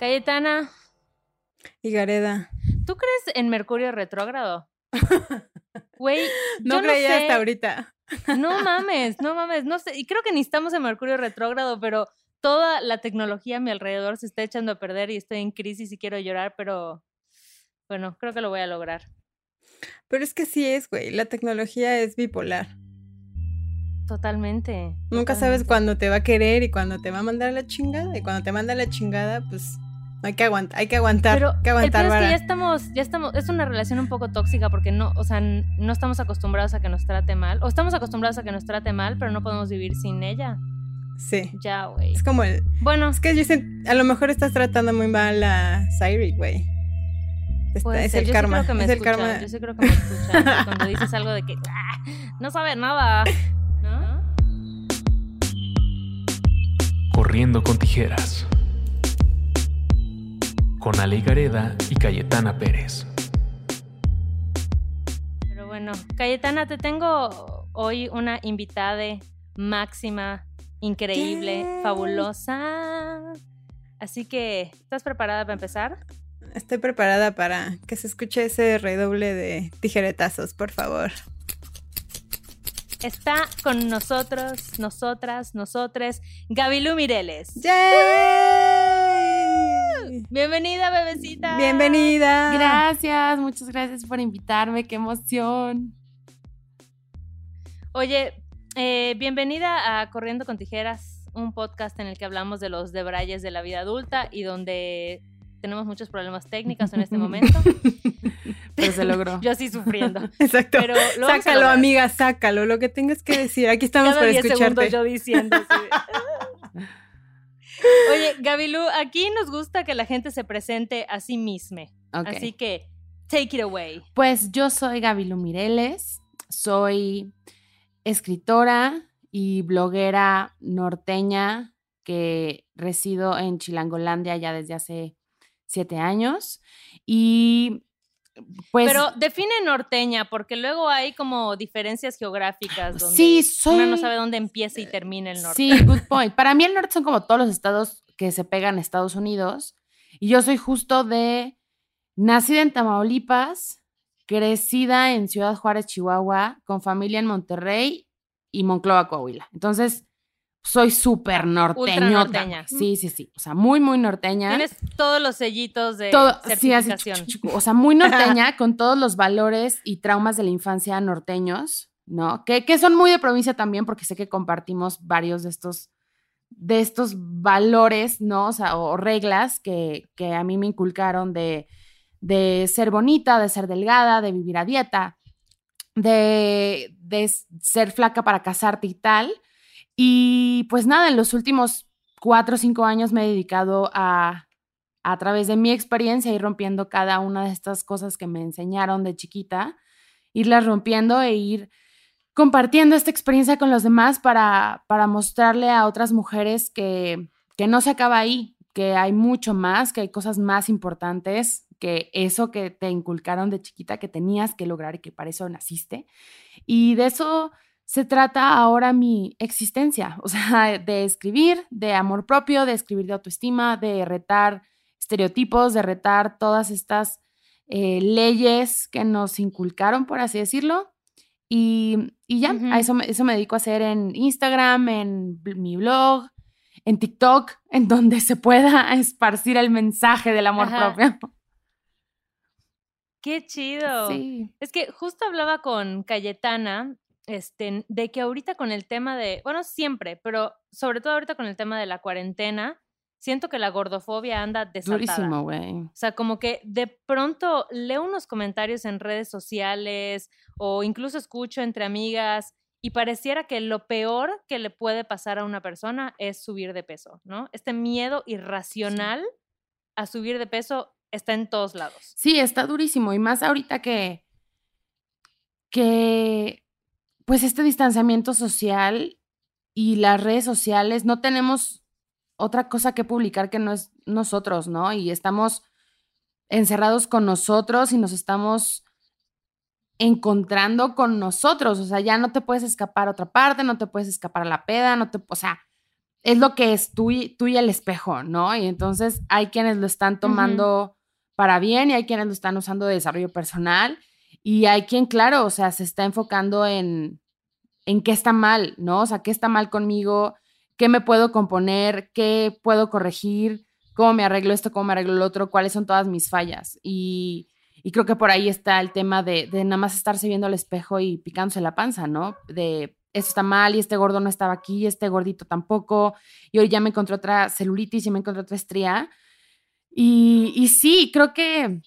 Cayetana, Y Gareda. ¿tú crees en Mercurio retrógrado? Güey, No yo creía sé. hasta ahorita. No mames, no mames, no sé. Y creo que ni estamos en Mercurio retrógrado, pero toda la tecnología a mi alrededor se está echando a perder y estoy en crisis y quiero llorar, pero bueno, creo que lo voy a lograr. Pero es que sí es, güey. La tecnología es bipolar. Totalmente. Nunca sabes cuándo te va a querer y cuándo te va a mandar a la chingada. Y cuando te manda a la chingada, pues hay que aguantar, hay que aguantar, Pero hay que el aguantar, peor es que ya estamos, ya estamos, es una relación un poco tóxica porque no, o sea, no estamos acostumbrados a que nos trate mal. O estamos acostumbrados a que nos trate mal, pero no podemos vivir sin ella. Sí. Ya, güey. Es como el. Bueno, Es que dicen, a lo mejor estás tratando muy mal a Sairi, güey. Es ser. el Yo karma. sí creo que me es el karma. Yo sí creo que me escucha cuando dices algo de que "Ah, no sabe nada. ¿No? Corriendo con tijeras. Con Ale Gareda y Cayetana Pérez. Pero bueno, Cayetana, te tengo hoy una invitada máxima, increíble, fabulosa. Así que, ¿estás preparada para empezar? Estoy preparada para que se escuche ese redoble de tijeretazos, por favor. Está con nosotros, nosotras, nosotres, Gabilú Mireles. ¡Yay! Bienvenida, bebecita. Bienvenida. Gracias, muchas gracias por invitarme, qué emoción. Oye, eh, bienvenida a Corriendo con Tijeras, un podcast en el que hablamos de los debrayes de la vida adulta y donde tenemos muchos problemas técnicos en este momento. Pero se logró. Yo sí sufriendo. Exacto. Pero lo sácalo, amiga, sácalo. Lo que tengas que decir. Aquí estamos Cada para 10 segundos escucharte. yo diciendo. "Ah". Oye, Gabilú, aquí nos gusta que la gente se presente a sí misma. Así que, take it away. Pues yo soy Gabilu Mireles, soy escritora y bloguera norteña que resido en Chilangolandia ya desde hace siete años. Y pues... Pero define norteña, porque luego hay como diferencias geográficas donde Sí, soy- uno no sabe dónde empieza y termina el norte. Sí, good point. Para mí el norte son como todos los estados que se pegan a Estados Unidos. Y yo soy justo de nacida en Tamaulipas, crecida en Ciudad Juárez, Chihuahua, con familia en Monterrey y Monclova, Coahuila. Entonces, soy súper norteñota. norteña. Sí, sí, sí. O sea, muy, muy norteña. Tienes todos los sellitos de Todo, sí, así, certificación. o sea, muy norteña, con todos los valores y traumas de la infancia norteños, ¿no? Que, que son muy de provincia también, porque sé que compartimos varios de estos, de estos valores, ¿no? O sea, o, reglas que, que a mí me inculcaron de, de ser bonita, de ser delgada, de vivir a dieta, de, de ser flaca para casarte y tal. Y pues nada, en los últimos cuatro o cinco años me he dedicado a, a través de mi experiencia, ir rompiendo cada una de estas cosas que me enseñaron de chiquita, irlas rompiendo e ir compartiendo esta experiencia con los demás para, para mostrarle a otras mujeres que, que no se acaba ahí, que hay mucho más, que hay cosas más importantes que eso que te inculcaron de chiquita que tenías que lograr y que para eso naciste. Y de eso se trata ahora mi existencia, o sea, de escribir, de amor propio, de escribir de autoestima, de retar estereotipos, de retar todas estas eh, leyes que nos inculcaron, por así decirlo. Y, y ya, a eso, me- eso me dedico a hacer en Instagram, en mi blog, en TikTok, en donde se pueda esparcir el mensaje del amor Ajá. propio. Qué chido. Sí. Es que justo hablaba con Cayetana este, de que ahorita con el tema de, bueno, siempre, pero sobre todo ahorita con el tema de la cuarentena, siento que la gordofobia anda desatada. Durísimo, güey. O sea, como que de pronto leo unos comentarios en redes sociales o incluso escucho entre amigas y pareciera que lo peor que le puede pasar a una persona es subir de peso, ¿no? Este miedo irracional a subir de peso está en todos lados. Sí, está durísimo. Y más ahorita que, que, pues este distanciamiento social y las redes sociales, no tenemos otra cosa que publicar que no es nosotros, ¿no? Y estamos encerrados con nosotros y nos estamos encontrando con nosotros. O sea, ya no te puedes escapar a otra parte, no te puedes escapar a la peda, no te, o sea, es lo que es tú y, tú y el espejo, ¿no? Y entonces hay quienes lo están tomando para bien y hay quienes lo están usando de desarrollo personal y hay quien, claro, o sea, se está enfocando en, en qué está mal, ¿no? O sea, qué está mal conmigo, qué me puedo componer, qué puedo corregir, cómo me arreglo esto, cómo me arreglo lo otro, cuáles son todas mis fallas. Y, creo que por ahí está el tema de, de, nada más estarse viendo al espejo y picándose la panza, ¿no? De esto está mal y este gordo no estaba aquí, este gordito tampoco, y hoy ya me encontré otra celulitis y me encontré otra estría. Y, y sí, creo que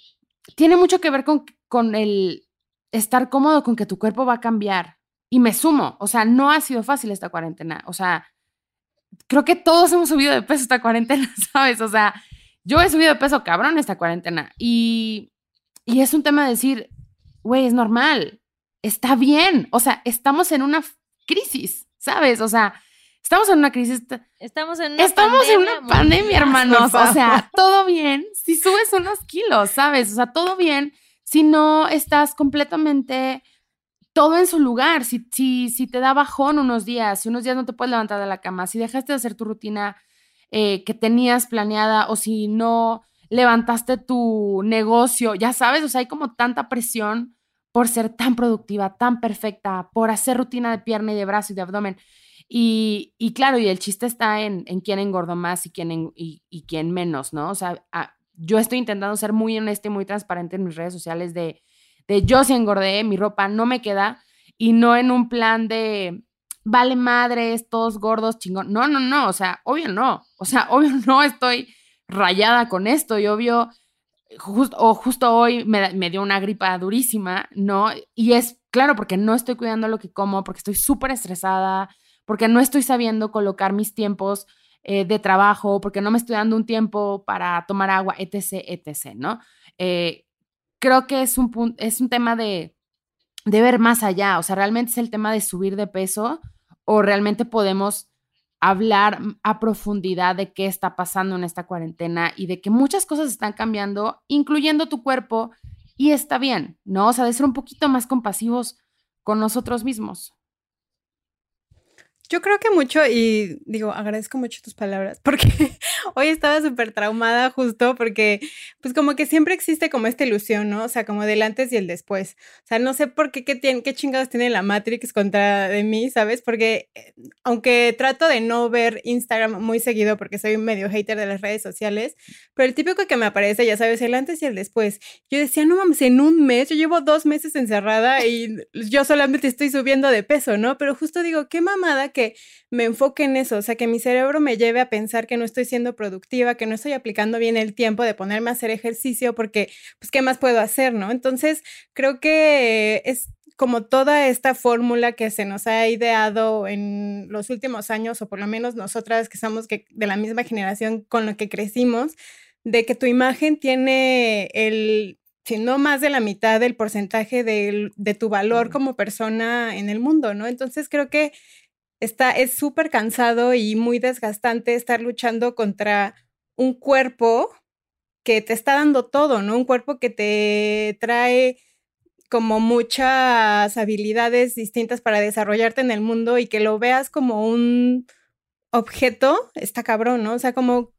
tiene mucho que ver con, con el estar cómodo con que tu cuerpo va a cambiar. Y me sumo, o sea, no ha sido fácil esta cuarentena. O sea, creo que todos hemos subido de peso esta cuarentena, ¿sabes? O sea, yo he subido de peso cabrón esta cuarentena. Y, y es un tema de decir, güey, es normal, está bien. O sea, estamos en una crisis, ¿sabes? O sea, estamos en una crisis. Estamos en una estamos pandemia. en una pandemia, hermanos. O sea, todo bien si subes unos kilos, ¿sabes? O sea, todo bien si no estás completamente todo en su lugar. Si, si, si te da bajón unos días, si unos días no te puedes levantar de la cama, si dejaste de hacer tu rutina eh, que tenías planeada o si no levantaste tu negocio, ya sabes, o sea, hay como tanta presión por ser tan productiva, tan perfecta, por hacer rutina de pierna y de brazo y de abdomen. Y, y claro, y el chiste está en, quién engordó más y quién, en, y, quién menos, ¿no? O sea, yo estoy intentando ser muy honesta y muy transparente en mis redes sociales de, de yo si engordé, mi ropa no me queda y no en un plan de vale madres, todos gordos, chingón. No, no, no, o sea, obvio no. O sea, obvio no estoy rayada con esto y obvio Just, o justo hoy me, me, dio una gripa durísima, ¿no? Y es claro, porque no estoy cuidando lo que como, porque estoy súper estresada, porque no estoy sabiendo colocar mis tiempos eh, de trabajo, porque no me estoy dando un tiempo para tomar agua, etc., etc., ¿no? Eh, creo que es un, es un tema de, de ver más allá, o sea, realmente es el tema de subir de peso o realmente podemos hablar a profundidad de qué está pasando en esta cuarentena y de que muchas cosas están cambiando, incluyendo tu cuerpo, y está bien, ¿no? O sea, de ser un poquito más compasivos con nosotros mismos. Yo creo que mucho, y digo, agradezco mucho tus palabras, porque hoy estaba súper traumada justo porque, pues como que siempre existe como esta ilusión, ¿no? O sea, como del antes y el después. O sea, no sé por qué, qué, tiene, qué chingados tiene la Matrix contra de mí, ¿sabes? Porque eh, aunque trato de no ver Instagram muy seguido porque soy medio hater de las redes sociales, pero el típico que me aparece, ya sabes, el antes y el después. Yo decía, no mames, en un mes, yo llevo dos meses encerrada y yo solamente estoy subiendo de peso, ¿no? Pero justo digo, qué mamada que me enfoque en eso, o sea, que mi cerebro me lleve a pensar que no estoy siendo productiva, que no estoy aplicando bien el tiempo de ponerme a hacer ejercicio, porque, pues, ¿qué más puedo hacer, no? Entonces, creo que es como toda esta fórmula que se nos ha ideado en los últimos años, o por lo menos nosotras que somos que de la misma generación con lo que crecimos, de que tu imagen tiene el si no más de la mitad del porcentaje de, de tu valor como persona en el mundo, ¿no? Entonces creo que está, es súper cansado y muy desgastante estar luchando contra un cuerpo que te está dando todo, ¿no? Un cuerpo que te trae como muchas habilidades distintas para desarrollarte en el mundo y que lo veas como un objeto, está cabrón, ¿no? O sea, como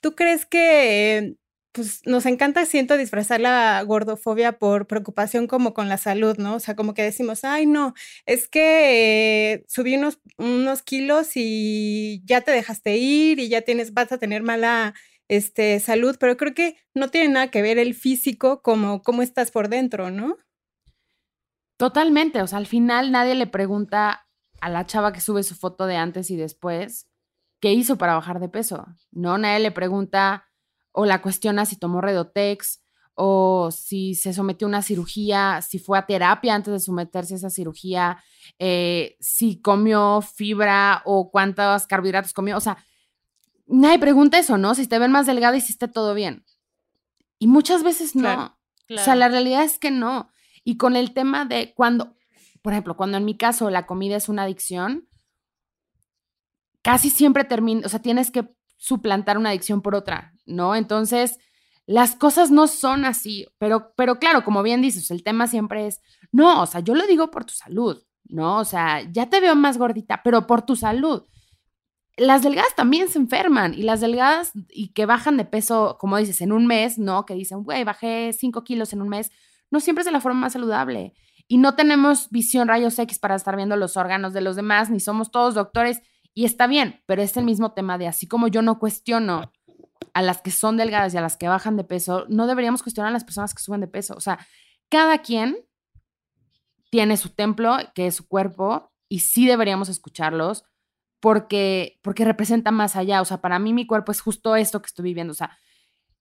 tú crees que pues nos encanta, siento, disfrazar la gordofobia por preocupación como con la salud, ¿no? O sea, como que decimos, ay, no, es que eh, subí unos, unos kilos y ya te dejaste ir y ya tienes, vas a tener mala este, salud, pero creo que no tiene nada que ver el físico como cómo estás por dentro, ¿no? Totalmente, o sea, al final nadie le pregunta a la chava que sube su foto de antes y después qué hizo para bajar de peso, ¿no? Nadie le pregunta o la cuestiona si tomó Redotex o si se sometió a una cirugía, si fue a terapia antes de someterse a esa cirugía, eh, si comió fibra o cuántos carbohidratos comió. O sea, nadie pregunta eso, ¿no? Si te ven más delgada, hiciste todo bien. Y muchas veces no. Claro, claro. O sea, la realidad es que no. Y con el tema de cuando, por ejemplo, cuando en mi caso la comida es una adicción, casi siempre termina, o sea, tienes que suplantar una adicción por otra, ¿no? Entonces, las cosas no son así, pero, pero claro, como bien dices, el tema siempre es, no, o sea, yo lo digo por tu salud, ¿no? O sea, ya te veo más gordita, pero por tu salud. las delgadas también se enferman y las delgadas y que bajan de peso, como dices, en un mes, ¿no? Que dicen, güey, bajé 5 kilos en un mes, no siempre es de la forma más saludable. Y no tenemos visión rayos X para estar viendo los órganos de los demás, ni somos todos doctores. Y está bien, pero es el mismo tema de así como yo no cuestiono a las que son delgadas y a las que bajan de peso, no deberíamos cuestionar a las personas que suben de peso. O sea, cada quien tiene su templo, que es su cuerpo, y sí deberíamos escucharlos porque, porque representa más allá. O sea, para mí mi cuerpo es justo esto que estoy viviendo. O sea,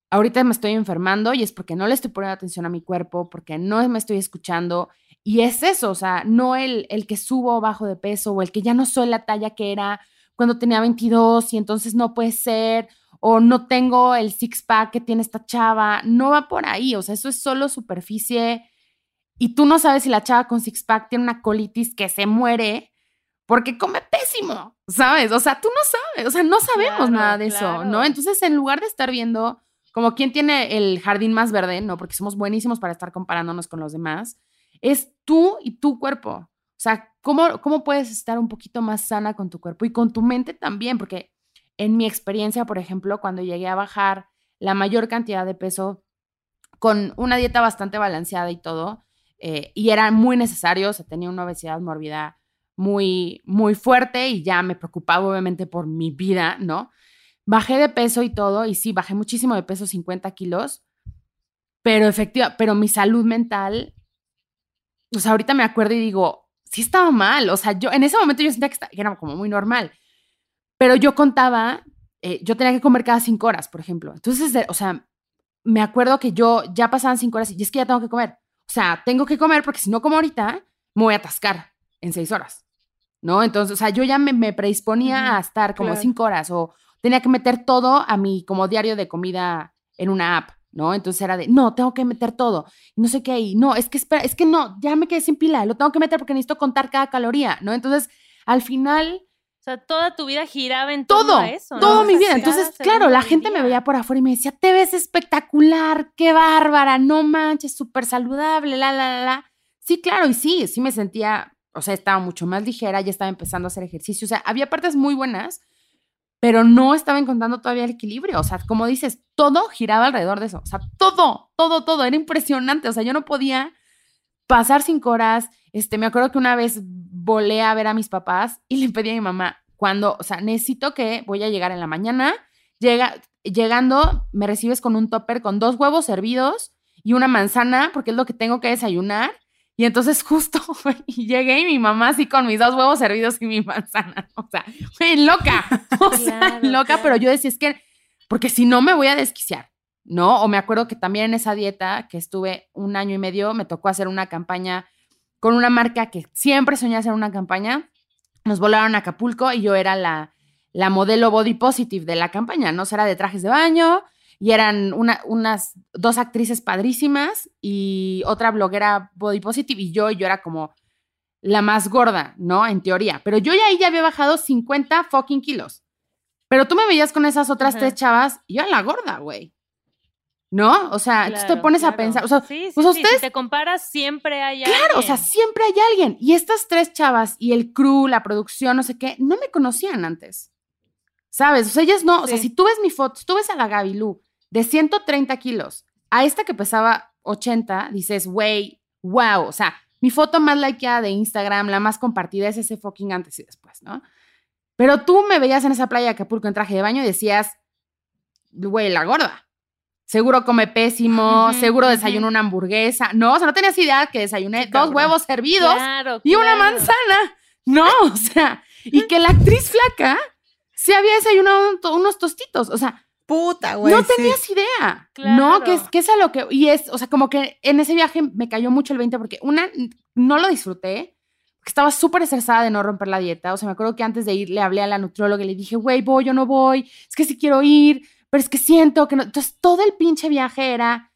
ahorita me estoy enfermando y es porque no le estoy poniendo atención a mi cuerpo, porque no me estoy escuchando. Y es eso, o sea, no el, el que subo o bajo de peso o el que ya no soy la talla que era cuando tenía 22 y entonces no puede ser, o no tengo el six-pack que tiene esta chava, no va por ahí, o sea, eso es solo superficie y tú no sabes si la chava con six-pack tiene una colitis que se muere porque come pésimo, ¿sabes? O sea, tú no sabes, o sea, no sabemos nada de eso, ¿no? Entonces, en lugar de estar viendo como quién tiene el jardín más verde, ¿no? Porque somos buenísimos para estar comparándonos con los demás, es tú y tu cuerpo. O sea, ¿cómo, ¿cómo puedes estar un poquito más sana con tu cuerpo y con tu mente también? Porque en mi experiencia, por ejemplo, cuando llegué a bajar la mayor cantidad de peso con una dieta bastante balanceada y todo, eh, y era muy necesario, o sea, tenía una obesidad mórbida muy, muy fuerte y ya me preocupaba obviamente por mi vida, ¿no? Bajé de peso y todo, y sí, bajé muchísimo de peso, 50 kilos, pero efectiva, pero mi salud mental o sea, ahorita me acuerdo y digo, sí estaba mal. O sea, yo en ese momento yo sentía que, era como muy normal. Pero yo contaba, eh, yo tenía que comer cada cinco horas, por ejemplo. Entonces, o sea, me acuerdo que yo ya pasaban cinco horas y es que ya tengo que comer. O sea, tengo que comer porque si no como ahorita, me voy a atascar en seis horas. ¿No? Entonces, o sea, yo ya me, predisponía a estar como cinco horas o tenía que meter todo a mi como diario de comida en una app. ¿No? Entonces era de, no, tengo que meter todo, no sé qué, y no, es que espera, es que no, ya me quedé sin pila, lo tengo que meter porque necesito contar cada caloría, ¿no? Entonces, al final... O sea, toda tu vida giraba en todo eso. Todo mi vida. Entonces, claro, la gente me veía por afuera y me decía, te ves espectacular, qué bárbara, no manches, súper saludable, la, la, la, la. Sí, claro, y sí, sí me sentía, o sea, estaba mucho más ligera, ya estaba empezando a hacer ejercicio, o sea, había partes muy buenas, pero no estaba encontrando todavía el equilibrio. O sea, como dices, todo giraba alrededor de eso. O sea, todo, todo, todo. Era impresionante. O sea, yo no podía pasar cinco horas. Este, me acuerdo que una vez volé a ver a mis papás y le pedí a mi mamá, cuando, o sea, necesito que voy a llegar en la mañana. Llega, llegando, me recibes con un topper con dos huevos servidos y una manzana, porque es lo que tengo que desayunar. Y entonces justo llegué y mi mamá así con mis dos huevos servidos y mi manzana. O sea, fue loca. O sea, loca, pero yo decía, es que, porque si no me voy a desquiciar, ¿no? O me acuerdo que también en esa dieta que estuve un año y medio, me tocó hacer una campaña con una marca que siempre soñé hacer una campaña. Nos volaron a Acapulco y yo era la, la modelo body positive de la campaña, ¿no? O era de trajes de baño, y eran unas dos actrices padrísimas y otra bloguera body positive y yo, y yo era como la más gorda, ¿no? En teoría. Pero yo ya ahí ya había bajado 50 fucking kilos. Pero tú me veías con esas otras tres chavas y yo era la gorda, güey. ¿No? O sea, tú te pones a pensar. O sea, sí, pues ustedes. Si te comparas, siempre hay alguien. Claro, o sea, siempre hay alguien. Y estas tres chavas y el crew, la producción, no sé qué, no me conocían antes. ¿Sabes? O sea, ellas no. O sea, si tú ves mi foto, si tú ves a la Gaby Lu de 130 kilos a esta que pesaba 80, dices, güey, wow, o sea, mi foto más likeada de Instagram, la más compartida es ese fucking antes y después, ¿no? Pero tú me veías en esa playa de Acapulco en traje de baño y decías, güey, la gorda. Seguro come pésimo, seguro desayuno una hamburguesa. No, o sea, no tenías idea que desayuné dos huevos servidos y una manzana. No, o sea, y que la actriz flaca se había desayunado unos tostitos. O sea, Puta, güey. No tenías idea. No, que es, que es a lo que. Y es, o sea, como que en ese viaje me cayó mucho el 20 porque una, no lo disfruté. Porque estaba súper estresada de no romper la dieta. O sea, me acuerdo que antes de ir le hablé a la nutrióloga y le dije, güey, voy o no voy. Es que sí quiero ir, pero es que siento que no. Entonces, todo el pinche viaje era.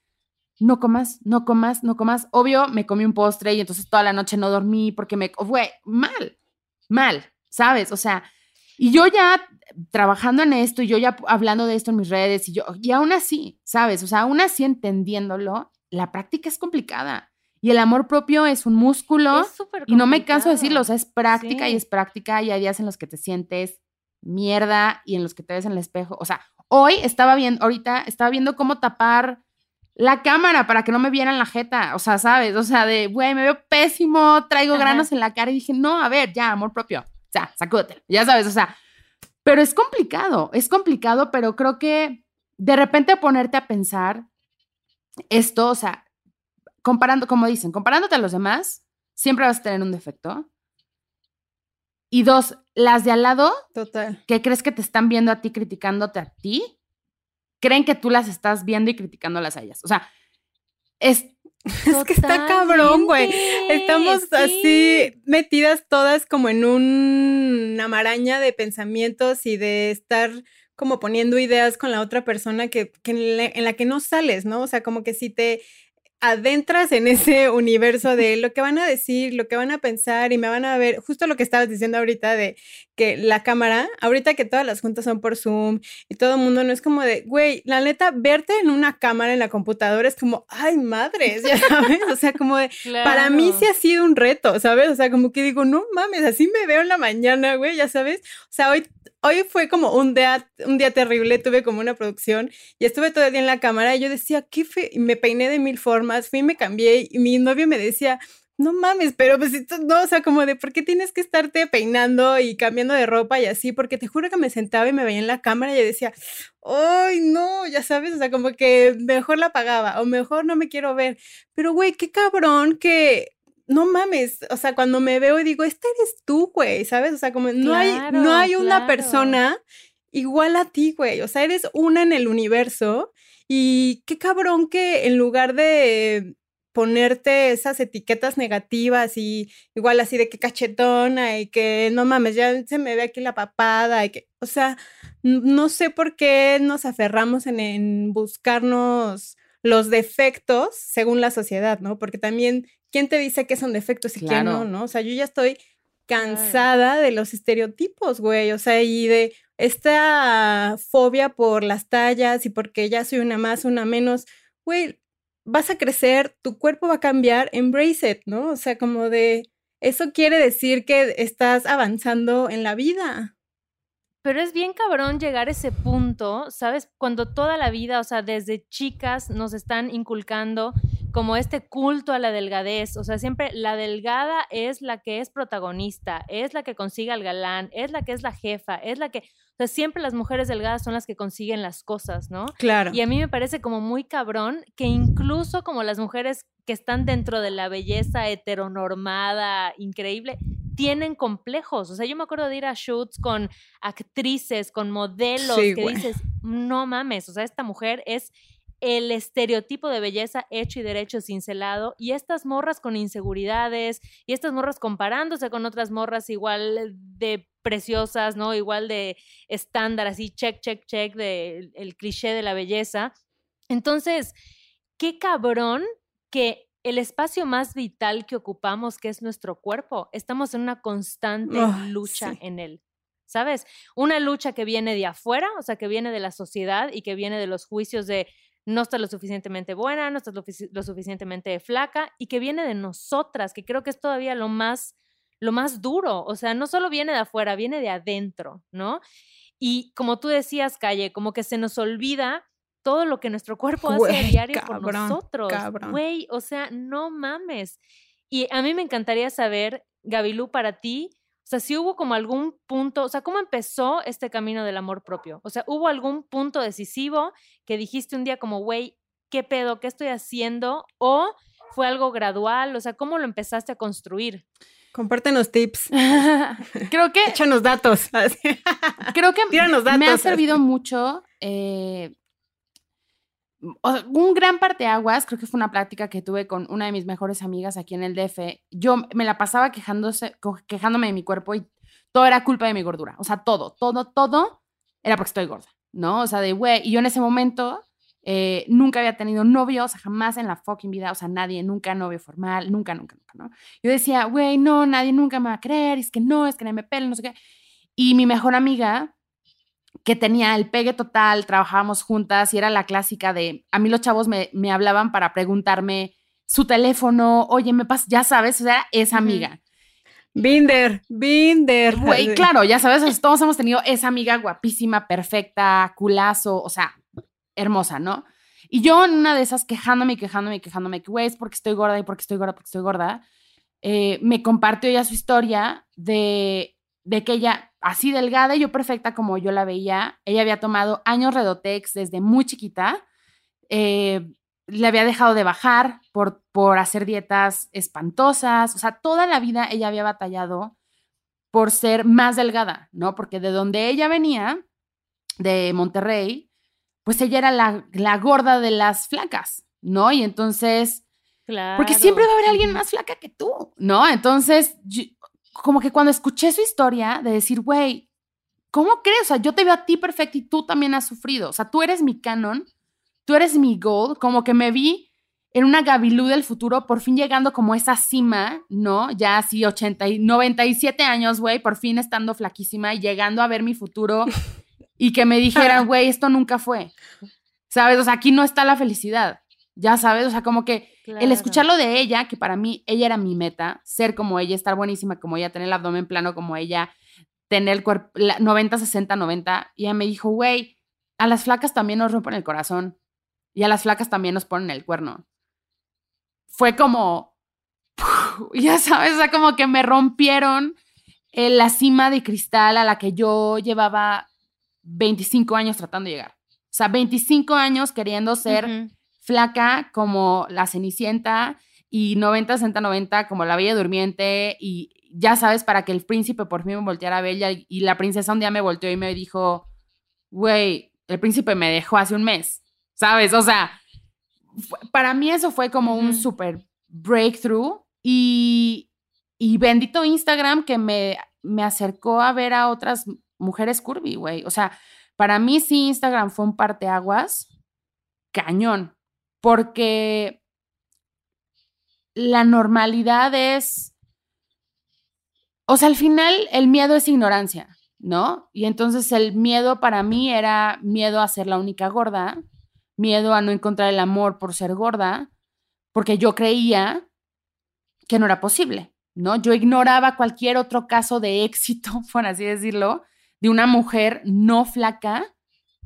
No comas, no comas, no comas. Obvio, me comí un postre y entonces toda la noche no dormí porque me. Fue mal, mal, ¿sabes? O sea, y yo ya trabajando en esto y yo ya hablando de esto en mis redes y yo, y aún así, ¿sabes? O sea, aún así entendiéndolo, la práctica es complicada. Y el amor propio es un músculo. y no me canso de decirlo, o sea, es práctica y es práctica y hay días en los que te sientes mierda y en los que te ves en el espejo. O sea, hoy estaba viendo, ahorita estaba viendo cómo tapar la cámara para que no me vieran la jeta. O sea, ¿sabes? O sea, de, güey, me veo pésimo, traigo Ajá. granos en la cara y dije, no, a ver, ya, amor propio. Sea. Ya sabes, o sea, pero es complicado, es complicado, pero creo que de repente ponerte a pensar esto, o sea, comparando, como dicen, comparándote a los demás, siempre vas a tener un defecto. Y dos, las de al lado, Total. que crees que te están viendo a ti criticándote a ti, creen que tú las estás viendo y criticándolas a ellas. O sea, es Es que está cabrón, güey. Estamos sí. así metidas todas como en un- una maraña de pensamientos y de estar como poniendo ideas con la otra persona que, que en, la, en la que no sales, ¿no? O sea, como que si te adentras en ese universo de lo que van a decir, lo que van a pensar y me van a ver, justo lo que estabas diciendo ahorita de que la cámara, ahorita que todas las juntas son por Zoom y todo el mundo no es como de, güey, la neta, verte en una cámara en la computadora es como, ay, madres, ya sabes, o sea, como de, para mí sí ha sido un reto, ¿sabes? O sea, como que digo, no mames, así me veo en la mañana, güey, ya sabes. O sea, hoy, hoy fue como un día, un día terrible, tuve como una producción y estuve todo el día en la cámara y yo decía, qué me peiné de mil formas, fui y me cambié y mi novio me decía, no mames, pero pues esto no, o sea, como de, ¿por qué tienes que estarte peinando y cambiando de ropa y así? Porque te juro que me sentaba y me veía en la cámara y decía, ay, no, ya sabes, o sea, como que mejor la apagaba o mejor no me quiero ver. Pero, güey, qué cabrón que, no mames, o sea, cuando me veo y digo, este eres tú, güey, ¿sabes? O sea, como no hay, no Claro, hay una persona igual a ti, güey, o sea, eres una en el universo y qué cabrón que en lugar de ponerte esas etiquetas negativas y igual así de que cachetona y que no mames, ya se me ve aquí la papada y que, o sea, no sé por qué nos aferramos en, en buscarnos los defectos según la sociedad, ¿no? Porque también, ¿quién te dice que son defectos y quién no, Claro. no? O sea, yo ya estoy cansada de los estereotipos, güey, o sea, y de esta fobia por las tallas y porque ya soy una más, una menos, güey, vas a crecer, tu cuerpo va a cambiar, embrace it, ¿no? O sea, como de, eso quiere decir que estás avanzando en la vida. Pero es bien cabrón llegar a ese punto, ¿sabes? Cuando toda la vida, o sea, desde chicas nos están inculcando como este culto a la delgadez, o sea, siempre la delgada es la que es protagonista, es la que consigue al galán, es la que es la jefa, es la que, o sea, siempre las mujeres delgadas son las que consiguen las cosas, ¿no? Claro. Y a mí me parece como muy cabrón que incluso como las mujeres que están dentro de la belleza heteronormada, increíble, tienen complejos. O sea, yo me acuerdo de ir a shoots con actrices, con modelos, Sí, que güey. dices, no mames, o sea, esta mujer es el estereotipo de belleza hecho y derecho cincelado y estas morras con inseguridades y estas morras comparándose con otras morras igual de preciosas, ¿no? Igual de estándar, así, check, check, check, del el cliché de la belleza. Entonces, qué cabrón que el espacio más vital que ocupamos, que es nuestro cuerpo, estamos en una constante Ay, lucha sí. en él. ¿Sabes? Una lucha que viene de afuera, o sea, que viene de la sociedad y que viene de los juicios de no estás lo suficientemente buena, no estás lo, fici- lo suficientemente flaca y que viene de nosotras, que creo que es todavía lo más, lo más duro. O sea, no solo viene de afuera, viene de adentro, ¿no? Y como tú decías, Calle, como que se nos olvida todo lo que nuestro cuerpo hace a diario por cabrón, nosotros. cabrón. Güey, o sea, no mames. Y a mí me encantaría saber, Gabilú, para ti, o sea, si hubo como algún punto, o sea, ¿cómo empezó este camino del amor propio? O sea, ¿hubo algún punto decisivo que dijiste un día como, güey, ¿qué pedo? ¿Qué estoy haciendo? ¿O fue algo gradual? O sea, ¿cómo lo empezaste a construir? Compártenos tips, creo que échanos datos. creo que Tíranos me ha datos. servido mucho. eh, o sea, un gran parteaguas, creo que fue una plática que tuve con una de mis mejores amigas aquí en el DF. Yo me la pasaba quejándose, quejándome de mi cuerpo y todo era culpa de mi gordura. O sea, todo, todo, todo era porque estoy gorda, ¿no? O sea, de güey. Y yo en ese momento eh, nunca había tenido novio, o sea, jamás en la fucking vida, o sea, nadie, nunca novio formal, nunca, nunca, nunca, ¿no? Yo decía, güey, no, nadie nunca me va a creer, es que no, es que nadie me pela, no sé qué. Y mi mejor amiga, que tenía el pegue total, trabajábamos juntas y era la clásica de, a mí los chavos me, me hablaban para preguntarme su teléfono, oye, me pasa, ya sabes, o sea, esa amiga. Binder, Binder. Güey, claro, ya sabes, todos hemos tenido esa amiga guapísima, perfecta, culazo, o sea, hermosa, ¿no? Y yo en una de esas quejándome y quejándome y quejándome, que güey, es porque estoy gorda y porque estoy gorda, porque estoy gorda, eh, me compartió ya su historia de, de que ella, así delgada y yo perfecta como yo la veía, ella había tomado años Redotex desde muy chiquita, eh, le había dejado de bajar por, por hacer dietas espantosas, o sea, toda la vida ella había batallado por ser más delgada, ¿no? Porque de donde ella venía, de Monterrey, pues ella era la, la gorda de las flacas, ¿no? Y entonces, Claro. porque siempre va a haber alguien más flaca que tú, ¿no? Entonces, yo- como que cuando escuché su historia de decir, güey, ¿cómo crees? O sea, yo te veo a ti perfecta y tú también has sufrido. O sea, tú eres mi canon, tú eres mi goal. Como que me vi en una Gabilú del futuro, por fin llegando como a esa cima, ¿no? Ya así 80 y 97 años, güey, por fin estando flaquísima y llegando a ver mi futuro y que me dijeran, güey, esto nunca fue. ¿Sabes? O sea, aquí no está la felicidad. Ya sabes, o sea, como que el Claro. escucharlo de ella, que para mí ella era mi meta, ser como ella, estar buenísima como ella, tener el abdomen plano como ella, tener el cuerpo 90, 60, 90, y ella me dijo, güey, a las flacas también nos rompen el corazón y a las flacas también nos ponen el cuerno. Fue como, ya sabes, o sea, como que me rompieron eh, la cima de cristal a la que yo llevaba 25 años tratando de llegar. O sea, 25 años queriendo ser. Flaca como la Cenicienta y 90, 60, 90 como la Bella Durmiente y ya sabes, para que el príncipe por fin me volteara a ver y, la princesa un día me volteó y me dijo, güey, el príncipe me dejó hace un mes, ¿sabes? O sea, para mí eso fue como un super breakthrough y, y bendito Instagram que me, me acercó a ver a otras mujeres curvy, güey. O sea, para mí sí Instagram fue un parteaguas cañón, porque la normalidad es, o sea, al final el miedo es ignorancia, ¿no? Y entonces el miedo para mí era miedo a ser la única gorda, miedo a no encontrar el amor por ser gorda, porque yo creía que no era posible, ¿no? Yo ignoraba cualquier otro caso de éxito, por así decirlo, de una mujer no flaca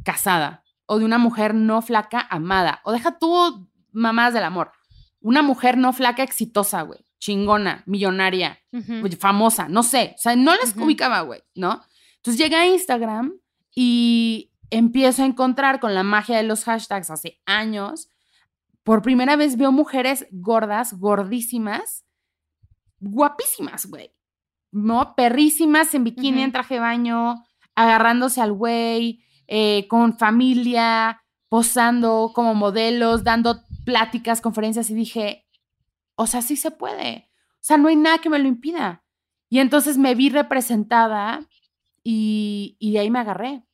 casada o de una mujer no flaca amada. O deja tú mamás del amor. Una mujer no flaca exitosa, güey. Chingona, millonaria, famosa, no sé. O sea, no las Ujú. ubicaba, güey, ¿no? Entonces llegué a Instagram y empiezo a encontrar con la magia de los hashtags hace años. Por primera vez veo mujeres gordas, gordísimas, guapísimas, güey. ¿No? Perrísimas en bikini, en traje de baño, agarrándose al güey, eh, con familia, posando como modelos, dando pláticas, conferencias y dije, o sea, sí se puede. O sea, no hay nada que me lo impida. Y entonces me vi representada y, y de ahí me agarré.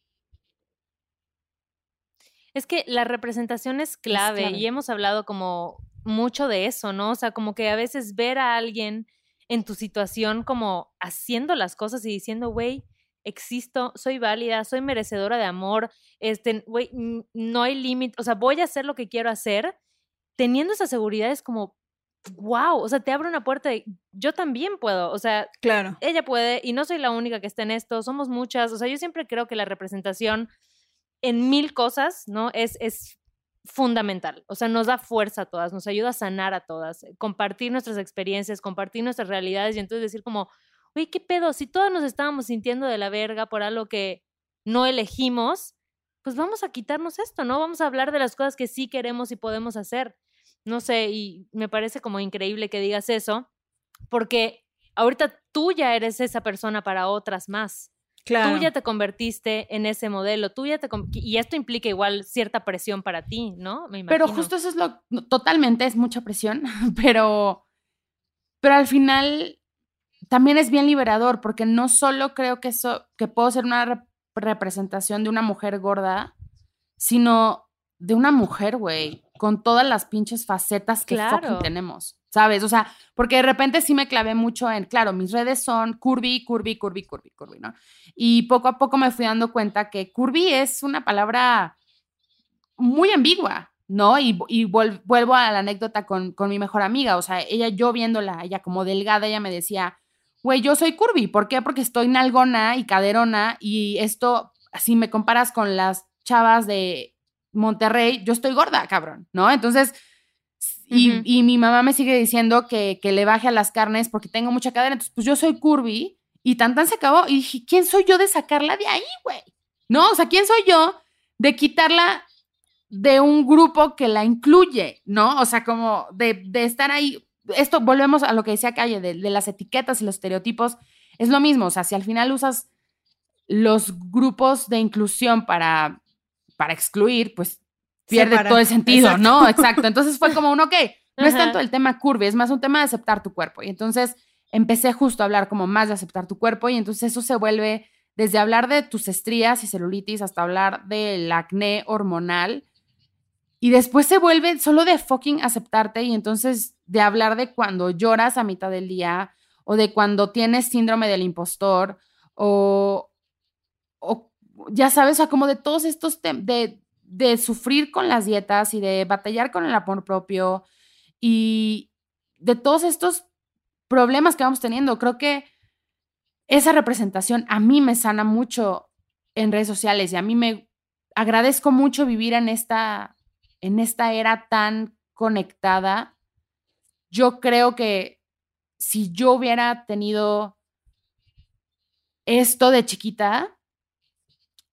Es que la representación es clave, clave. y hemos hablado como mucho de eso, ¿no? O sea, como que a veces ver a alguien en tu situación como haciendo las cosas y diciendo, güey, existo, soy válida, soy merecedora de amor, este, güey, no hay límite, o sea, voy a hacer lo que quiero hacer, teniendo esa seguridad es como, wow, o sea, te abre una puerta de, yo también puedo, o sea, Claro. ella puede y no soy la única que está en esto, somos muchas, o sea, yo siempre creo que la representación en mil cosas, ¿no? Es, es fundamental, o sea, nos da fuerza a todas, nos ayuda a sanar a todas, compartir nuestras experiencias, compartir nuestras realidades y entonces decir como, oye, ¿qué pedo? Si todas nos estábamos sintiendo de la verga por algo que no elegimos, pues vamos a quitarnos esto, ¿no? Vamos a hablar de las cosas que sí queremos y podemos hacer. No sé, y me parece como increíble que digas eso, porque ahorita tú ya eres esa persona para otras más. Claro. Tú ya te convertiste en ese modelo, tú ya te y esto implica igual cierta presión para ti, ¿no? Me Pero justo eso es lo, totalmente es mucha presión, pero, pero al final también es bien liberador, porque no solo creo que eso, que puedo ser una rep- representación de una mujer gorda, sino de una mujer, güey, con todas las pinches facetas que Claro. tenemos, ¿sabes? O sea, porque de repente sí me clavé mucho en, claro, mis redes son curvy, curvy, curvy, curvy, curvy, ¿no? Y poco a poco me fui dando cuenta que curvy es una palabra muy ambigua, ¿no? Y, y vuel- vuelvo a la anécdota con, con mi mejor amiga, o sea, ella, yo viéndola, ella como delgada, ella me decía, güey, yo soy curvy. ¿Por qué? Porque estoy nalgona y caderona y esto, si me comparas con las chavas de Monterrey, yo estoy gorda, cabrón, ¿no? Entonces, y, y mi mamá me sigue diciendo que, que, le baje a las carnes porque tengo mucha cadera. Entonces, pues yo soy curvy y tan tan se acabó. Y dije, ¿quién soy yo de sacarla de ahí, güey? No, o sea, ¿quién soy yo de quitarla de un grupo que la incluye, ¿no? O sea, como de, de estar ahí. Esto, volvemos a lo que decía Calle, de, de, las etiquetas y los estereotipos, es lo mismo, o sea, si al final usas los grupos de inclusión para, para excluir, pues pierde todo el sentido, ¿no? Exacto. Entonces fue como un, ok, no es tanto el tema curvy, es más un tema de aceptar tu cuerpo. Y entonces empecé justo a hablar como más de aceptar tu cuerpo y entonces eso se vuelve desde hablar de tus estrías y celulitis hasta hablar del acné hormonal y después se vuelve solo de fucking aceptarte y entonces de hablar de cuando lloras a mitad del día o de cuando tienes síndrome del impostor o, ya sabes, o sea, como de todos estos de, de sufrir con las dietas y de batallar con el amor propio y de todos estos problemas que vamos teniendo. Creo que esa representación a mí me sana mucho en redes sociales y a mí me agradezco mucho vivir en esta en esta era tan conectada, yo creo que si yo hubiera tenido esto de chiquita,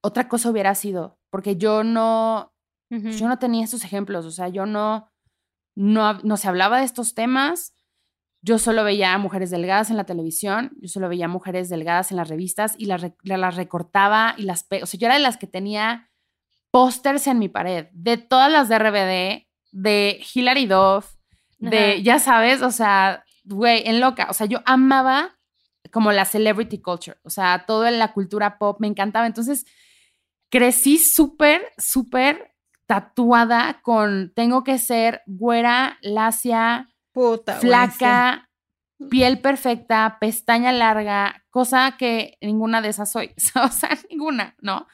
otra cosa hubiera sido, porque yo no, uh -huh. yo no tenía estos ejemplos, o sea, yo no, no, no se hablaba de estos temas, yo solo veía mujeres delgadas en la televisión, yo solo veía mujeres delgadas en las revistas y las, las recortaba y las, o sea, yo era de las que tenía pósters en mi pared de todas las de RBD, de Hilary Duff, de, Ajá. ya sabes, o sea, güey, en loca. O sea, yo amaba como la celebrity culture, o sea, toda la cultura pop me encantaba. Entonces, crecí súper, súper tatuada con tengo que ser güera, lacia, Puta, flaca, piel perfecta, pestaña larga, cosa que ninguna de esas soy. o sea, ninguna, ¿no?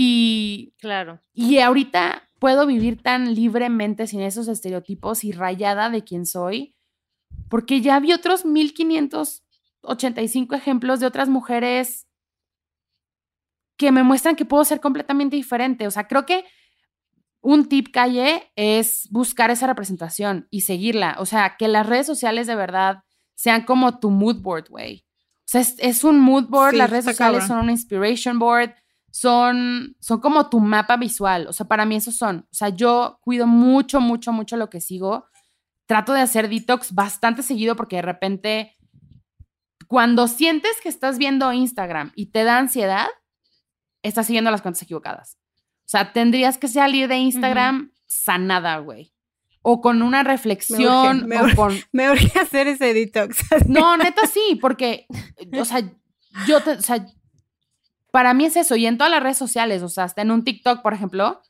Y, claro. y ahorita puedo vivir tan libremente sin esos estereotipos y rayada de quién soy, porque ya vi otros 1585 ejemplos de otras mujeres que me muestran que puedo ser completamente diferente. O sea, creo que un tip calle es buscar esa representación y seguirla. O sea, que las redes sociales de verdad sean como tu mood board, güey. O sea, es, es, un mood board, sí, las redes sociales cabrón. son un inspiration board son, son como tu mapa visual. O sea, para mí esos son. O sea, yo cuido mucho, mucho, mucho lo que sigo. Trato de hacer detox bastante seguido porque de repente, cuando sientes que estás viendo Instagram y te da ansiedad, estás siguiendo las cuentas equivocadas. O sea, tendrías que salir de Instagram uh -huh. sanada, güey. O con una reflexión. Me urge, me, o con... me urge hacer ese detox. No, neta sí, porque, o sea, yo te, o sea, para mí es eso, y en todas las redes sociales, o sea, hasta en un TikTok, por ejemplo,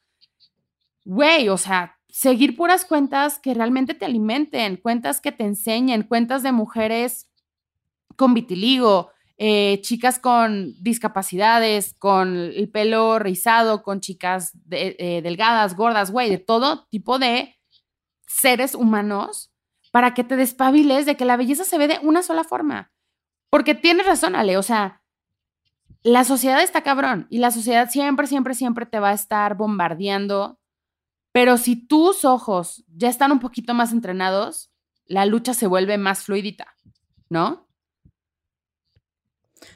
güey, o sea, seguir puras cuentas que realmente te alimenten, cuentas que te enseñen, cuentas de mujeres con vitiligo, eh, chicas con discapacidades, con el pelo rizado, con chicas de, eh, delgadas, gordas, güey, de todo tipo de seres humanos para que te despabiles de que la belleza se ve de una sola forma. Porque tienes razón, Ale, o sea, la sociedad está cabrón y la sociedad siempre, siempre, siempre te va a estar bombardeando. Pero si tus ojos ya están un poquito más entrenados, la lucha se vuelve más fluidita, ¿no?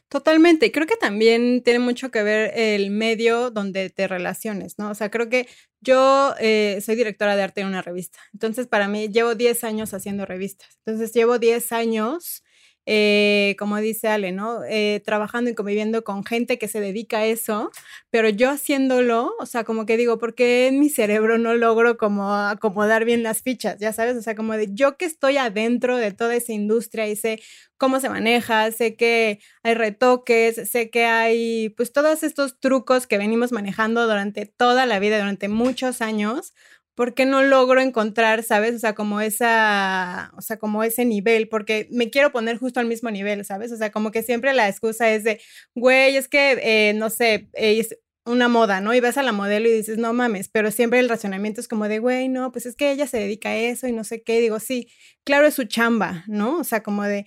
Totalmente. Creo que también tiene mucho que ver el medio donde te relaciones, ¿no? O sea, creo que yo eh, soy directora de arte en una revista. Entonces, para mí, llevo 10 años haciendo revistas. Entonces, llevo 10 años eh, como dice Ale, ¿no? Eh, trabajando y conviviendo con gente que se dedica a eso, pero yo haciéndolo, o sea, como que digo, ¿por qué en mi cerebro no logro como acomodar bien las fichas? Ya sabes, o sea, como de yo que estoy adentro de toda esa industria y sé cómo se maneja, sé que hay retoques, sé que hay pues todos estos trucos que venimos manejando durante toda la vida, durante muchos años, ¿por qué no logro encontrar, sabes? O sea, como esa, o sea, como ese nivel, porque me quiero poner justo al mismo nivel, ¿sabes? O sea, como que siempre la excusa es de, güey, es que, eh, no sé, eh, es una moda, ¿no? Y vas a la modelo y dices, no mames, pero siempre el racionamiento es como de, güey, no, pues es que ella se dedica a eso y no sé qué, digo, sí, claro, es su chamba, ¿no? O sea, como de,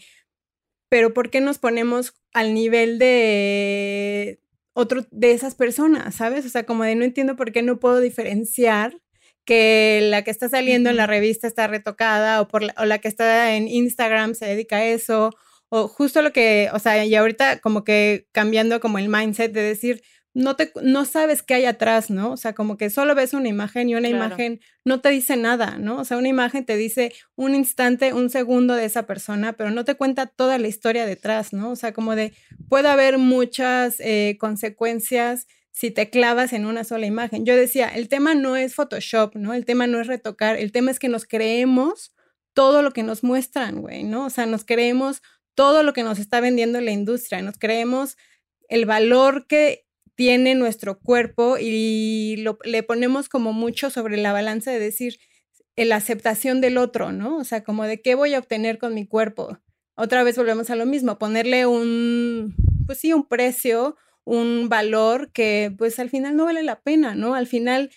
pero ¿por qué nos ponemos al nivel de otro de esas personas, ¿sabes? O sea, como de no entiendo por qué no puedo diferenciar que la que está saliendo en la revista está retocada o, por la, o la que está en Instagram se dedica a eso o justo lo que, o sea, y ahorita como que cambiando como el mindset de decir, no, te, no sabes qué hay atrás, ¿no? O sea, como que solo ves una imagen y una imagen no te dice nada, ¿no? O sea, una imagen te dice un instante, un segundo de esa persona, pero no te cuenta toda la historia detrás, ¿no? O sea, como de, puede haber muchas eh, consecuencias si te clavas en una sola imagen. Yo decía, el tema no es Photoshop, ¿no? El tema no es retocar, el tema es que nos creemos todo lo que nos muestran, güey, ¿no? O sea, nos creemos todo lo que nos está vendiendo la industria, nos creemos el valor que tiene nuestro cuerpo y le ponemos como mucho sobre la balanza de decir la aceptación del otro, ¿no? O sea, como de qué voy a obtener con mi cuerpo. Otra vez volvemos a lo mismo, ponerle un, pues sí, un precio, un valor que pues al final no vale la pena, ¿no? Al final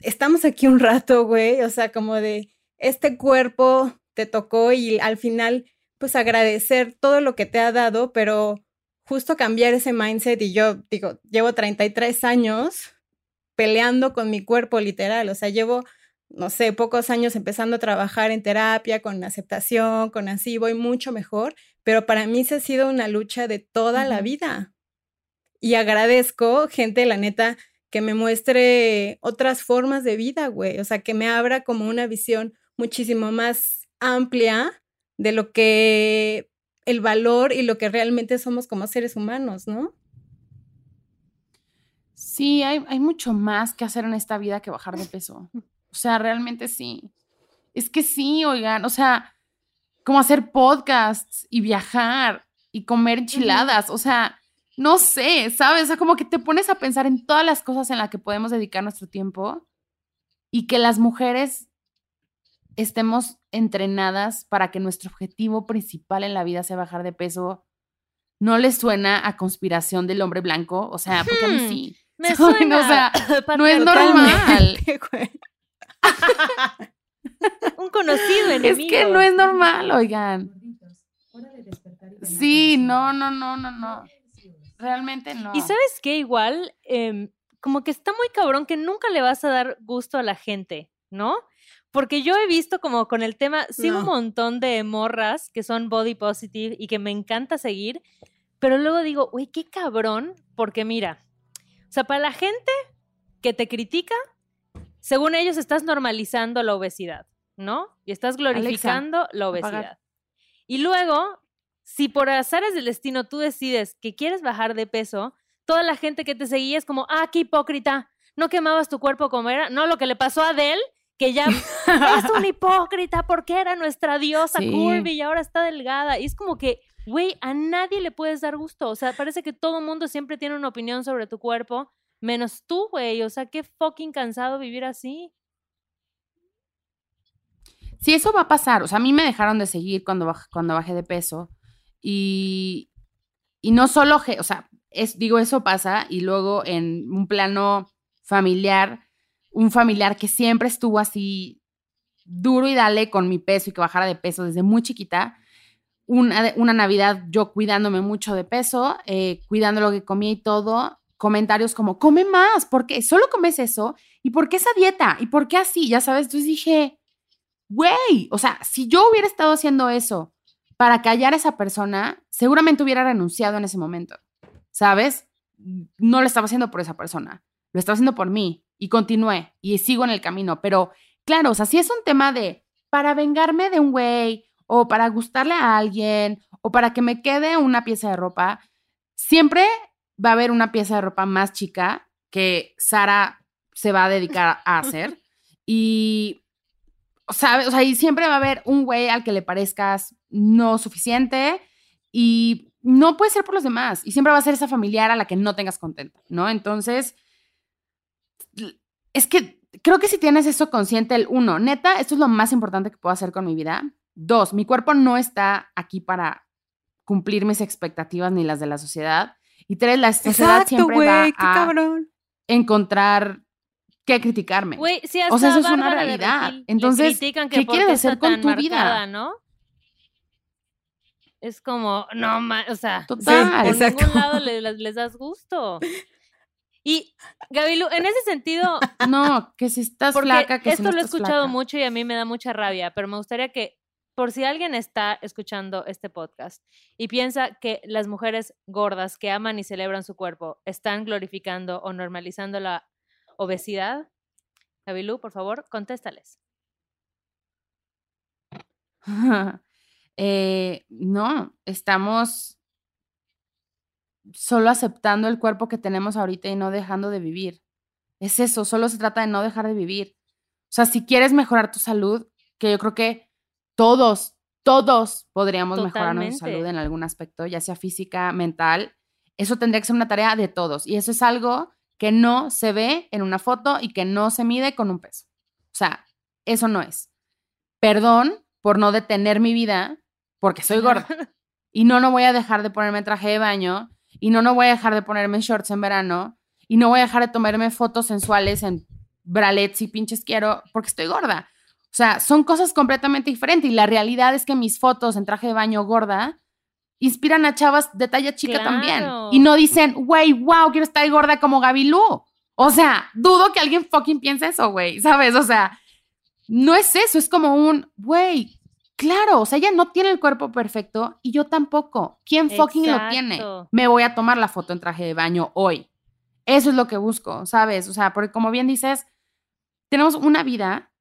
estamos aquí un rato, güey, o sea, como de este cuerpo te tocó y al final pues agradecer todo lo que te ha dado, pero justo cambiar ese mindset y yo digo, llevo 33 años peleando con mi cuerpo literal, o sea, llevo, no sé, pocos años empezando a trabajar en terapia, con aceptación, con así, voy mucho mejor, pero para mí se ha sido una lucha de toda la vida. Y agradezco, gente, la neta, que me muestre otras formas de vida, güey, o sea, que me abra como una visión muchísimo más amplia de lo que el valor y lo que realmente somos como seres humanos, ¿no? Sí, hay, hay, mucho más que hacer en esta vida que bajar de peso. O sea, realmente sí. Es que sí, oigan, o sea, como hacer podcasts y viajar y comer enchiladas, o sea, no sé, ¿sabes? O sea, como que te pones a pensar en todas las cosas en las que podemos dedicar nuestro tiempo y que las mujeres estemos entrenadas para que nuestro objetivo principal en la vida sea bajar de peso, ¿no les suena a conspiración del hombre blanco? O sea, porque a mí hmm, sí. Me suena. o sea, no es normal. Un conocido enemigo. Es que no es normal, oigan. Sí, no, no, no, no, no. Realmente no. Y sabes qué, igual, em, como que está muy cabrón que nunca le vas a dar gusto a la gente, ¿no? Porque yo he visto como con el tema, sigo un montón de morras que son body positive y que me encanta seguir, pero luego digo, uy, qué cabrón, porque mira, o sea, para la gente que te critica, según ellos estás normalizando la obesidad, ¿no? Y estás glorificando la obesidad. Y luego, si por azares del destino tú decides que quieres bajar de peso, toda la gente que te seguía es como, ah, qué hipócrita, no quemabas tu cuerpo como era, no, lo que le pasó a Adele que ya es un hipócrita porque era nuestra diosa Curvy y ahora está delgada. Y es como que, güey, a nadie le puedes dar gusto. O sea, parece que todo mundo siempre tiene una opinión sobre tu cuerpo, menos tú, güey. O sea, qué fucking cansado vivir así. Sí, eso va a pasar. O sea, a mí me dejaron de seguir cuando, cuando bajé de peso. Y, y no solo, o sea, es, digo, eso pasa. Y luego en un plano familiar, un familiar que siempre estuvo así duro y dale con mi peso y que bajara de peso desde muy chiquita. Una, una Navidad yo cuidándome mucho de peso, eh, cuidando lo que comía y todo. Comentarios como, come más, ¿por qué? ¿Solo comes eso? ¿Y por qué esa dieta? ¿Y por qué así? Ya sabes, entonces dije, güey, o sea, si yo hubiera estado haciendo eso para callar a esa persona, seguramente hubiera renunciado en ese momento, ¿sabes? No lo estaba haciendo por esa persona, lo estaba haciendo por mí y continué y sigo en el camino. Pero claro, o sea, si es un tema de para vengarme de un güey o para gustarle a alguien o para que me quede una pieza de ropa, siempre va a haber una pieza de ropa más chica que Sara se va a dedicar a hacer. Y, ¿sabes? O sea, y siempre va a haber un güey al que le parezcas no suficiente y no puede ser por los demás. Y siempre va a ser esa familiar a la que no tengas contenta, ¿no? Entonces, es que creo que si tienes eso consciente, el uno, neta, esto es lo más importante que puedo hacer con mi vida. Dos, mi cuerpo no está aquí para cumplir mis expectativas ni las de la sociedad. Y tres, la sociedad siempre va a encontrar que criticarme. o sea, eso es una realidad. Entonces, ¿qué quieres hacer con tu vida? ¿no? es como, no, ma- o sea, Total. por exacto. ningún lado le- les, les das gusto. Y, Gabilu, en ese sentido, No, que si estás flaca, que si esto no lo he escuchado flaca. mucho y a mí me da mucha rabia, pero me gustaría que, por si alguien está escuchando este podcast y piensa que las mujeres gordas que aman y celebran su cuerpo están glorificando o normalizando la obesidad, Gabilu, por favor, contéstales. Eh, no, estamos solo aceptando el cuerpo que tenemos ahorita y no dejando de vivir. Es eso, solo se trata de no dejar de vivir. O sea, si quieres mejorar tu salud, que yo creo que todos, todos podríamos mejorar nuestra salud en algún aspecto, ya sea física, mental, eso tendría que ser una tarea de todos. Y eso es algo que no se ve en una foto y que no se mide con un peso. O sea, eso no es. Perdón por no detener mi vida porque soy gorda. Y no, no voy a dejar de ponerme traje de baño. Y no, no voy a dejar de ponerme shorts en verano. Y no voy a dejar de tomarme fotos sensuales en bralets y pinches quiero porque estoy gorda. O sea, son cosas completamente diferentes. Y la realidad es que mis fotos en traje de baño gorda inspiran a chavas de talla chica también. Y no dicen, güey, wow, quiero estar gorda como Gabilú. O sea, dudo que alguien fucking piense eso, güey, ¿sabes? O sea, no es eso, es como un, güey, claro, o sea, ella no tiene el cuerpo perfecto y yo tampoco. ¿Quién fucking lo tiene? Me voy a tomar la foto en traje de baño hoy. Eso es lo que busco, ¿sabes? O sea, porque como bien dices, tenemos una vida,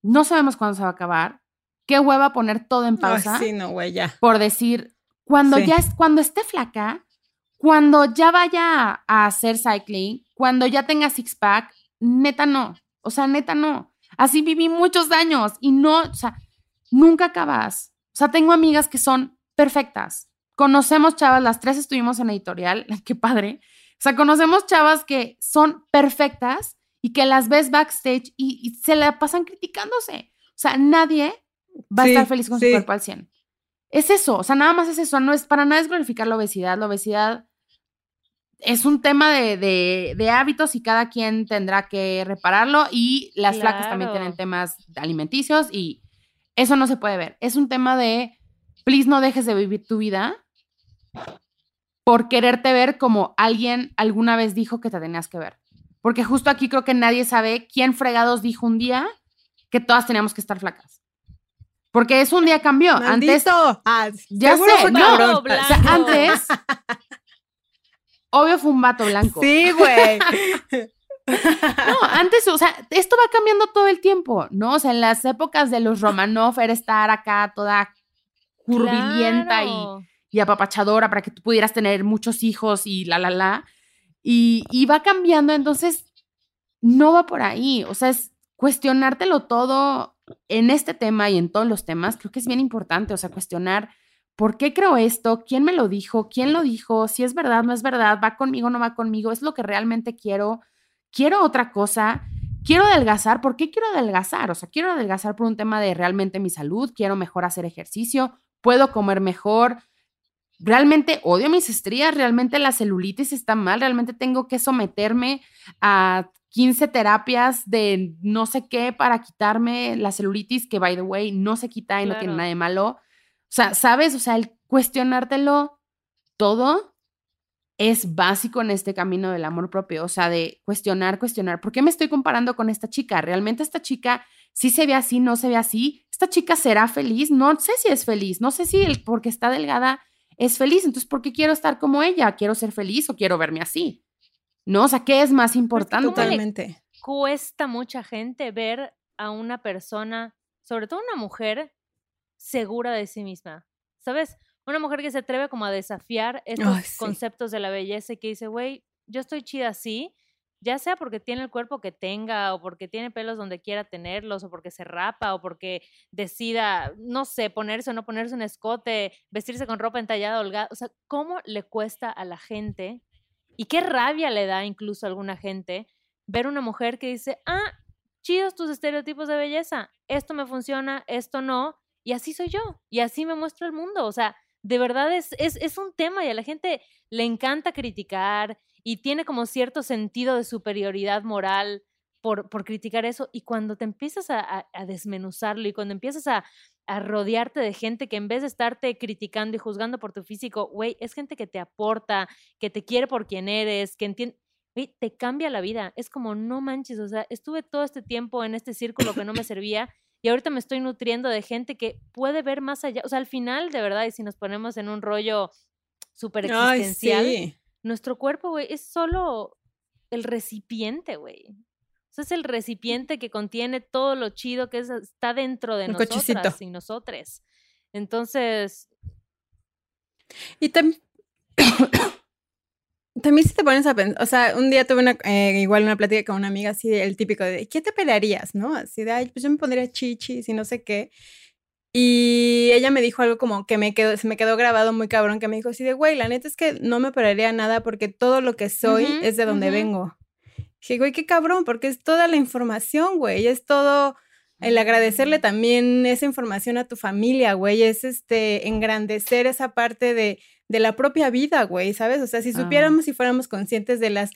no sabemos cuándo se va a acabar. Qué hueva poner todo en Ay, pausa sí, no, güey, ya. por decir, cuando Sí. ya es, cuando esté flaca, cuando ya vaya a hacer cycling, cuando ya tenga six pack, neta no. O sea, neta no. Así viví muchos años y no, o sea, nunca acabas. O sea, tengo amigas que son perfectas. Conocemos chavas, las tres estuvimos en editorial, qué padre. O sea, conocemos chavas que son perfectas y que las ves backstage y, y se la pasan criticándose. O sea, nadie va a estar feliz con sí. su cuerpo al 100. Es eso, o sea, nada más es eso, no es para nada es glorificar la obesidad. La obesidad es un tema de, de- de hábitos y cada quien tendrá que repararlo y las flacas también tienen temas alimenticios y eso no se puede ver. Es un tema de, please no dejes de vivir tu vida por quererte ver como alguien alguna vez dijo que te tenías que ver. Porque justo aquí creo que nadie sabe quién fregados dijo un día que todas teníamos que estar flacas. Porque eso un día cambió. Antes. Ah, ya sé, fue no, o sea, antes, obvio fue un vato blanco. Sí, güey. No, antes, o sea, esto va cambiando todo el tiempo, ¿no? O sea, en las épocas de los Romanov era estar acá toda curvilínea Claro. y, y apapachadora para que tú pudieras tener muchos hijos y la, la, la. Y, y va cambiando, entonces no va por ahí. O sea, es cuestionártelo todo en este tema y en todos los temas, creo que es bien importante. O sea, cuestionar por qué creo esto, quién me lo dijo, quién lo dijo, si es verdad, no es verdad, va conmigo, no va conmigo, es lo que realmente quiero, quiero otra cosa. Quiero adelgazar, ¿por qué quiero adelgazar? O sea, quiero adelgazar por un tema de realmente mi salud, quiero mejor hacer ejercicio, puedo comer mejor, realmente odio mis estrías, realmente la celulitis está mal, realmente tengo que someterme a 15 terapias de no sé qué para quitarme la celulitis, que by the way no se quita y no tiene nada de malo. O sea, ¿sabes? O sea, el cuestionártelo todo es básico en este camino del amor propio, o sea, de cuestionar, cuestionar, ¿por qué me estoy comparando con esta chica? ¿Realmente esta chica sí se ve así, no se ve así? ¿Esta chica será feliz? No sé si es feliz, no sé si el, porque está delgada es feliz, entonces ¿por qué quiero estar como ella? ¿Quiero ser feliz o quiero verme así? ¿No? O sea, ¿qué es más importante? ¿cómo le- Totalmente. Cuesta mucha gente ver a una persona, sobre todo una mujer, segura de sí misma. ¿Sabes? Una mujer que se atreve como a desafiar estos Ay, sí. conceptos de la belleza y que dice, güey, yo estoy chida así, ya sea porque tiene el cuerpo que tenga o porque tiene pelos donde quiera tenerlos o porque se rapa o porque decida, no sé, ponerse o no ponerse un escote, vestirse con ropa entallada, holgada. O sea, ¿cómo le cuesta a la gente y qué rabia le da incluso a alguna gente ver una mujer que dice, ah, chidos tus estereotipos de belleza, esto me funciona, esto no, y así soy yo, y así me muestro el mundo. O sea, de verdad es, es, es un tema y a la gente le encanta criticar y tiene como cierto sentido de superioridad moral por, por criticar eso. Y cuando te empiezas a, desmenuzarlo y cuando empiezas a, a rodearte de gente que en vez de estarte criticando y juzgando por tu físico, güey, es gente que te aporta, que te quiere por quien eres, que entiende, güey, te cambia la vida. Es como, no manches, o sea, estuve todo este tiempo en este círculo que no me servía y ahorita me estoy nutriendo de gente que puede ver más allá. O sea, al final, de verdad, y si nos ponemos en un rollo súper existencial, sí. nuestro cuerpo, güey, es solo el recipiente, güey. Sea, es el recipiente que contiene todo lo chido que es- está dentro de cochecito. y nosotres. Entonces, Y tam- también si te pones a pensar, o sea, un día tuve una, eh, igual una plática con una amiga así, el típico de, ¿qué te pelearías, no? Así de, ay, pues yo me pondría chichis y no sé qué. Y ella me dijo algo como que me quedó, se me quedó grabado muy cabrón, que me dijo así de, güey, la neta es que no me pelearía nada porque todo lo que soy es de donde vengo. Dije, güey, qué cabrón, porque es toda la información, güey, es todo el agradecerle también esa información a tu familia, güey, es este engrandecer esa parte de, de la propia vida, güey, ¿sabes? O sea, si Ah. supiéramos y fuéramos conscientes de las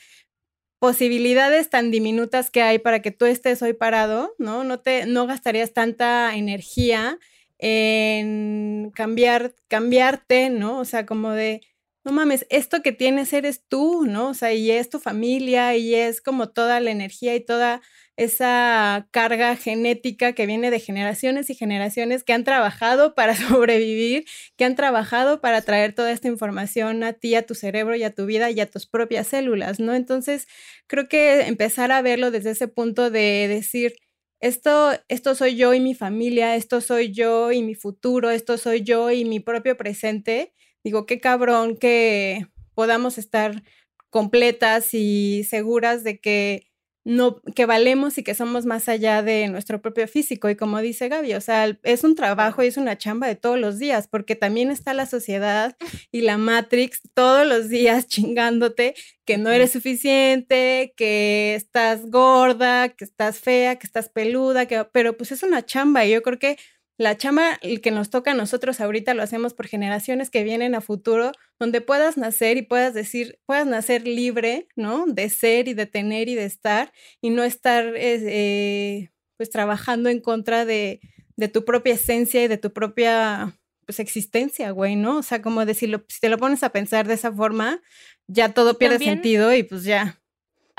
posibilidades tan diminutas que hay para que tú estés hoy parado, ¿no? No te no gastarías tanta energía en cambiar cambiarte, ¿no? O sea, como de no mames, esto que tienes eres tú, ¿no? O sea, y es tu familia y es como toda la energía y toda esa carga genética que viene de generaciones y generaciones que han trabajado para sobrevivir, que han trabajado para traer toda esta información a ti, a tu cerebro y a tu vida y a tus propias células, ¿no? Entonces, creo que empezar a verlo desde ese punto de decir, esto, esto soy yo y mi familia, esto soy yo y mi futuro, esto soy yo y mi propio presente, digo, qué cabrón que podamos estar completas y seguras de que no, que valemos y que somos más allá de nuestro propio físico. Y como dice Gaby, o sea, es un trabajo y es una chamba de todos los días, porque también está la sociedad y la Matrix todos los días chingándote que no eres suficiente, que estás gorda, que estás fea, que estás peluda, que, pero pues es una chamba. Y yo creo que la chamba el que nos toca a nosotros ahorita lo hacemos por generaciones que vienen a futuro, donde puedas nacer y puedas decir, puedas nacer libre, ¿no? De ser y de tener y de estar y no estar eh, eh, pues trabajando en contra de, de, tu propia esencia y de tu propia pues existencia, güey, ¿no? O sea, como decirlo, si te lo pones a pensar de esa forma, ya todo pierde También- sentido y pues ya.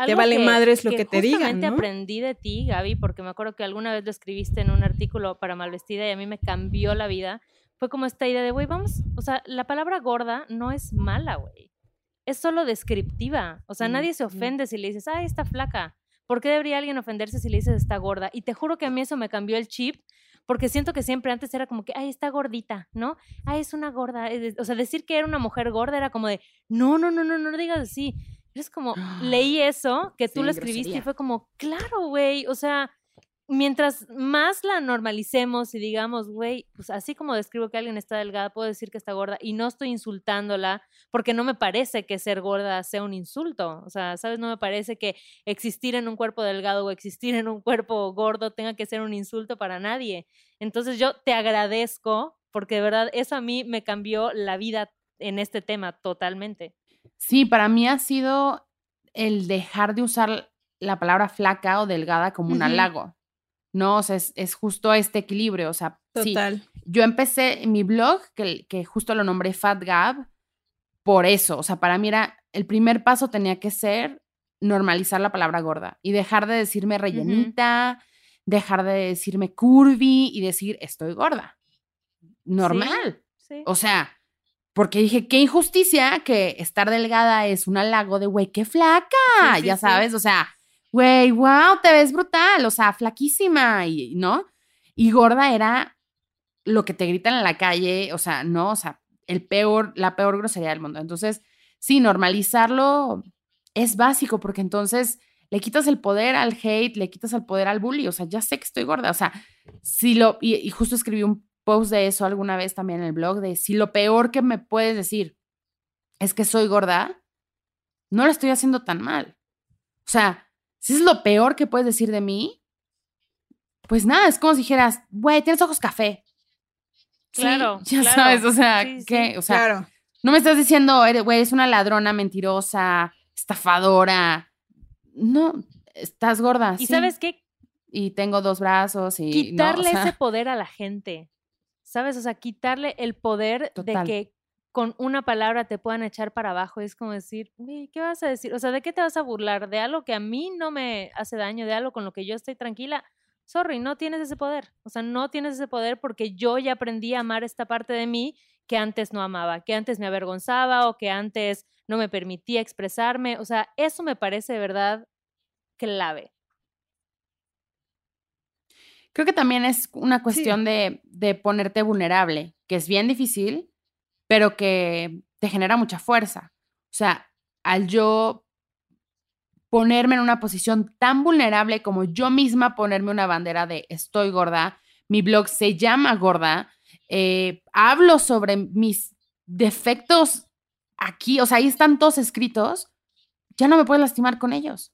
Te vale madres lo que te digan, ¿no? aprendí de ti, Gaby, porque me acuerdo que alguna vez lo escribiste en un artículo para Malvestida y a mí me cambió la vida. Fue como esta idea de, güey, vamos, o sea, la palabra gorda no es mala, güey. Es solo descriptiva. O sea, Mm, nadie se mm. ofende si le dices, ay, está flaca. ¿Por qué debería alguien ofenderse si le dices está gorda? Y te juro que a mí eso me cambió el chip, porque siento que siempre antes era como que, ay, está gordita, ¿no? Ay, es una gorda. De- O sea, decir que era una mujer gorda era como de, no, no, no, no, no digas así. Es como, leí eso, que tú Sí, lo escribiste y fue como, claro, güey, o sea, mientras más la normalicemos y digamos, güey, pues así como describo que alguien está delgada, puedo decir que está gorda y no estoy insultándola porque no me parece que ser gorda sea un insulto. O sea, ¿sabes? No me parece que existir en un cuerpo delgado o existir en un cuerpo gordo tenga que ser un insulto para nadie. Entonces yo te agradezco porque de verdad eso a mí me cambió la vida en este tema totalmente. Sí, para mí ha sido el dejar de usar la palabra flaca o delgada como un halago. No, o sea, es, es justo este equilibrio. O sea, sí, yo empecé mi blog, que, que justo lo nombré Fat Gab, por eso. O sea, para mí era, el primer paso tenía que ser normalizar la palabra gorda y dejar de decirme rellenita, dejar de decirme curvy y decir estoy gorda. Normal. Sí. O sea, porque dije, qué injusticia que estar delgada es un halago de, güey, qué flaca, Sí, sí, ya sí. sabes, o sea, güey, wow, te ves brutal, o sea, flaquísima, y, ¿no? Y gorda era lo que te gritan en la calle, o sea, no, o sea, el peor, la peor grosería del mundo. Entonces, sí, normalizarlo es básico, porque entonces le quitas el poder al hate, le quitas el poder al bully, o sea, ya sé que estoy gorda, o sea, si lo, y, y justo escribí un post de eso alguna vez también en el blog, de si lo peor que me puedes decir es que soy gorda, no lo estoy haciendo tan mal. O sea, si es lo peor que puedes decir de mí, pues nada, es como si dijeras, güey, tienes ojos café. Sí, Claro, ya claro. sabes, o sea, Sí. O sea, claro. no me estás diciendo, güey, eres una ladrona, mentirosa, estafadora. No, estás gorda. Y sí, sabes qué? Y tengo dos brazos y. no, o Quitarle sea, ese poder a la gente. ¿Sabes? O sea, quitarle el poder Total. de que con una palabra te puedan echar para abajo. Es como decir, "Güey, ¿qué vas a decir? O sea, ¿de qué te vas a burlar? ¿De algo que a mí no me hace daño? ¿De algo con lo que yo estoy tranquila? Sorry, no tienes ese poder. O sea, no tienes ese poder porque yo ya aprendí a amar esta parte de mí que antes no amaba, que antes me avergonzaba o que antes no me permitía expresarme. O sea, eso me parece de verdad clave. Creo que también es una cuestión de, de ponerte vulnerable, que es bien difícil, pero que te genera mucha fuerza. O sea, al yo ponerme en una posición tan vulnerable como yo misma ponerme una bandera de estoy gorda, mi blog se llama gorda, eh, hablo sobre mis defectos aquí, o sea, ahí están todos escritos, ya no me puedes lastimar con ellos.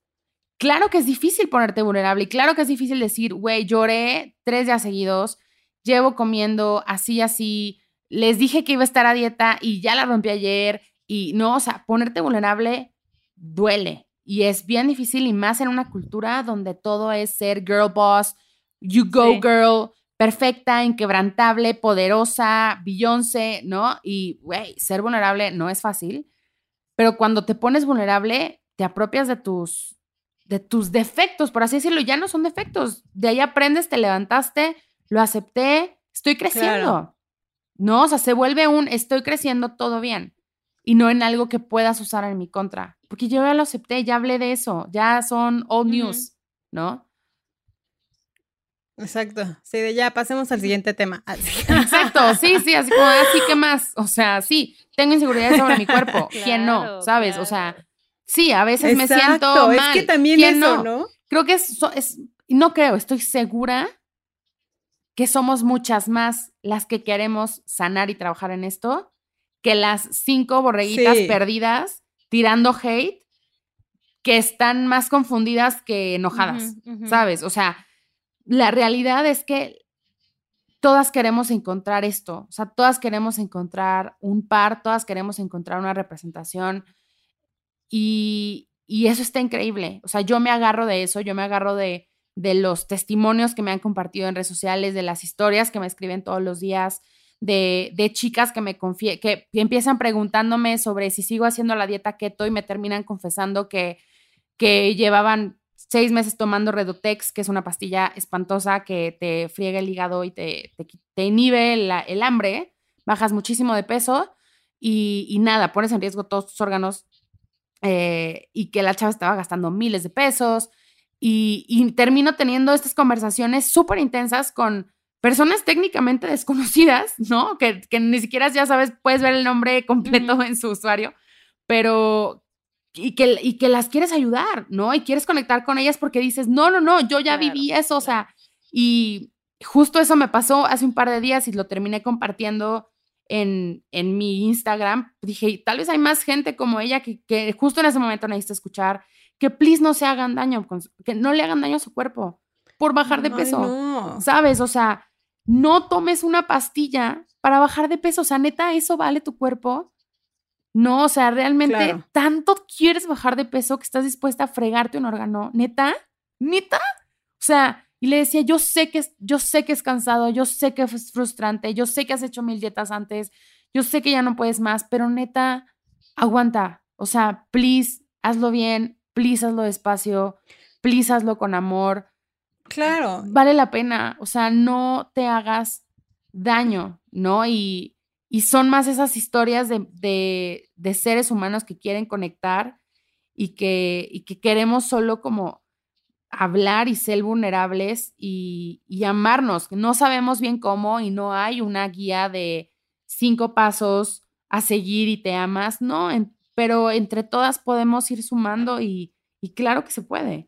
Claro que es difícil ponerte vulnerable y claro que es difícil decir, güey, lloré tres días seguidos, llevo comiendo así, así, les dije que iba a estar a dieta y ya la rompí ayer y no, o sea, ponerte vulnerable duele y es bien difícil y más en una cultura donde todo es ser girl boss, you go Sí. girl, perfecta, inquebrantable, poderosa, Beyoncé, ¿no? Y, güey, ser vulnerable no es fácil, pero cuando te pones vulnerable, te apropias de tus, de tus defectos, por así decirlo, ya no son defectos. De ahí aprendes, te levantaste, lo acepté, estoy creciendo. No, o sea, se vuelve un estoy creciendo todo bien y no en algo que puedas usar en mi contra, porque yo ya lo acepté, ya hablé de eso, ya son old news, ¿no? Exacto. Sí, de ya pasemos al siguiente tema. Así. Exacto, sí, sí, así como, así que más, o sea, sí, tengo inseguridades sobre mi cuerpo, ¿quién no? Claro, ¿Sabes? O sea. Sí, a veces me siento mal. Es que también ¿quién eso, ¿no? Creo que es, es, no creo, estoy segura que somos muchas más las que queremos sanar y trabajar en esto que las cinco borreguitas Sí. perdidas tirando hate que están más confundidas que enojadas. ¿sabes? O sea, la realidad es que todas queremos encontrar esto, o sea, todas queremos encontrar un par, todas queremos encontrar una representación y, y eso está increíble. O sea, yo me agarro de eso, yo me agarro de, de los testimonios que me han compartido en redes sociales, de las historias que me escriben todos los días, de, de chicas que me confie que empiezan preguntándome sobre si sigo haciendo la dieta keto y me terminan confesando que, que llevaban seis meses tomando Redotex, que es una pastilla espantosa que te friega el hígado y te, te, inhibe el hambre, bajas muchísimo de peso y, y nada, pones en riesgo todos tus órganos eh, y que la chava estaba gastando miles de pesos y, y termino teniendo estas conversaciones súper intensas con personas técnicamente desconocidas, ¿no? Que, que ni siquiera ya sabes, puedes ver el nombre completo Ujú. en su usuario, pero y que, y que las quieres ayudar, ¿no? Y quieres conectar con ellas porque dices, no, no, no, yo ya Claro, viví eso, o sea, y justo eso me pasó hace un par de días y lo terminé compartiendo en, en mi Instagram. Dije, tal vez hay más gente como ella que, que justo en ese momento necesita escuchar que please no se hagan daño, que no le hagan daño a su cuerpo por bajar de Ay, peso. no. ¿Sabes? O sea, no tomes una pastilla para bajar de peso. O sea, neta, ¿eso vale tu cuerpo? No, o sea, realmente Claro. tanto quieres bajar de peso que estás dispuesta a fregarte un órgano. ¿Neta? ¿Neta? O sea, y le decía, yo sé que es, yo sé que es cansado, yo sé que es frustrante, yo sé que has hecho mil dietas antes, yo sé que ya no puedes más, pero neta, aguanta. O sea, please, hazlo bien, please, hazlo despacio, please, hazlo con amor Claro. vale la pena, o sea, no te hagas daño, ¿no? Y, y son más esas historias de, de- de seres humanos que quieren conectar y que, y que queremos solo como hablar y ser vulnerables y, y amarnos. No sabemos bien cómo y no hay una guía de cinco pasos a seguir y te amas, no, en- pero entre todas podemos ir sumando y, y claro que se puede.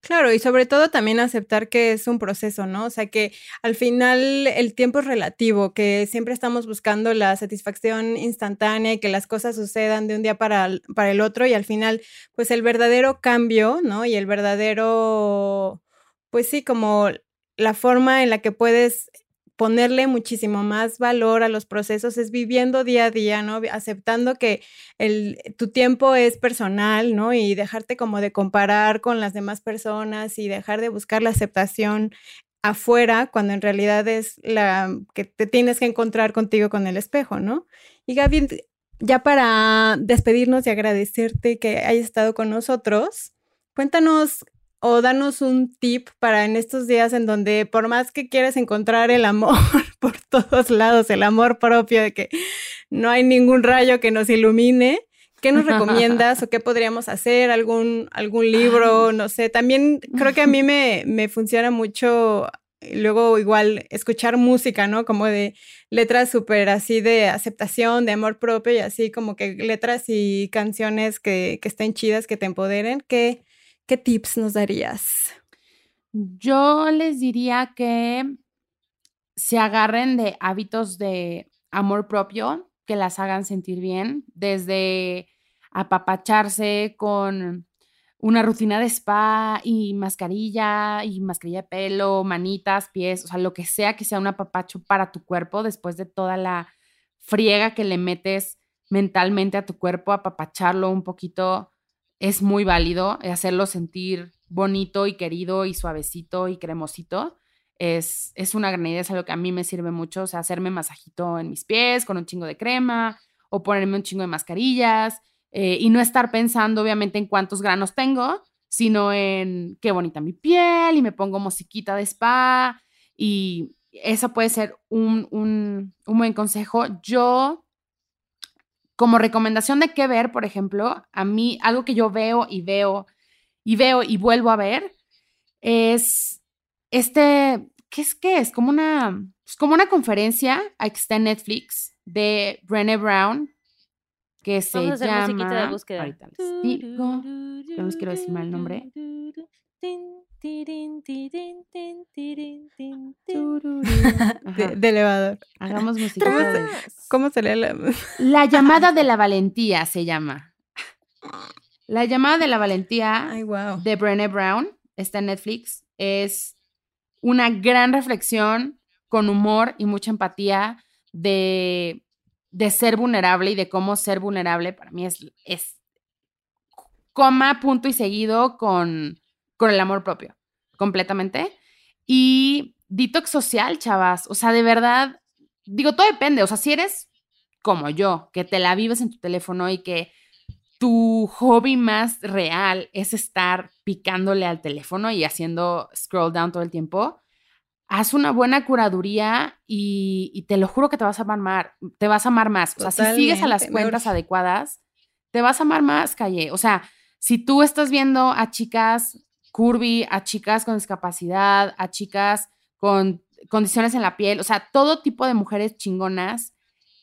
Claro, y sobre todo también aceptar que es un proceso, ¿no? O sea, que al final el tiempo es relativo, que siempre estamos buscando la satisfacción instantánea y que las cosas sucedan de un día para, para el otro y al final, pues el verdadero cambio, ¿no? Y el verdadero, pues sí, como la forma en la que puedes ponerle muchísimo más valor a los procesos es viviendo día a día, ¿no? Aceptando que el, tu tiempo es personal, ¿no? Y dejarte como de comparar con las demás personas y dejar de buscar la aceptación afuera cuando en realidad es la que te tienes que encontrar contigo con el espejo, ¿no? Y Gaby, ya para despedirnos y agradecerte que hayas estado con nosotros, cuéntanos o danos un tip para en estos días en donde por más que quieras encontrar el amor por todos lados, el amor propio de que no hay ningún rayo que nos ilumine, ¿qué nos recomiendas o qué podríamos hacer? ¿Algún, algún libro? No sé, también creo que a mí me, me funciona mucho luego igual escuchar música, ¿no? Como de letras súper así de aceptación, de amor propio y así como que letras y canciones que, que estén chidas, que te empoderen. ¿Qué, ¿Qué tips nos darías? Yo les diría que se agarren de hábitos de amor propio que las hagan sentir bien, desde apapacharse con una rutina de spa y mascarilla y mascarilla de pelo, manitas, pies, o sea, lo que sea que sea un apapacho para tu cuerpo después de toda la friega que le metes mentalmente a tu cuerpo, apapacharlo un poquito es muy válido, hacerlo sentir bonito y querido y suavecito y cremosito. Es, es una gran idea, es algo que a mí me sirve mucho, o sea, hacerme masajito en mis pies con un chingo de crema o ponerme un chingo de mascarillas eh, y no estar pensando obviamente en cuántos granos tengo, sino en qué bonita mi piel y me pongo musiquita de spa y eso puede ser un, un, un buen consejo. Yo, como recomendación de qué ver, por ejemplo, a mí algo que yo veo y veo y veo y vuelvo a ver es este, ¿qué es qué es? Como una, es como una conferencia que está en Netflix de Brené Brown, que se Vamos a hacer llama. musiquita de búsqueda. Ahorita les digo. no les quiero decir mal el nombre. De, elevador. Hagamos música. ¿Cómo de- ¿Cómo se lee la...? La llamada de la valentía se llama. La llamada de la valentía Ay, wow. de Brené Brown está en Netflix. Es una gran reflexión con humor y mucha empatía de, de ser vulnerable y de cómo ser vulnerable para mí es, es coma, punto y seguido con, con el amor propio, completamente. Y detox social, chavas. O sea, de verdad, digo, todo depende. O sea, si eres como yo, que te la vives en tu teléfono y que tu hobby más real es estar picándole al teléfono y haciendo scroll down todo el tiempo, haz una buena curaduría y, y te lo juro que te vas a amar te vas a amar más. O sea, si sigues a las cuentas adecuadas, te vas a amar más, Calle. O sea, si tú estás viendo a chicas curvy, a chicas con discapacidad, a chicas con condiciones en la piel, o sea, todo tipo de mujeres chingonas,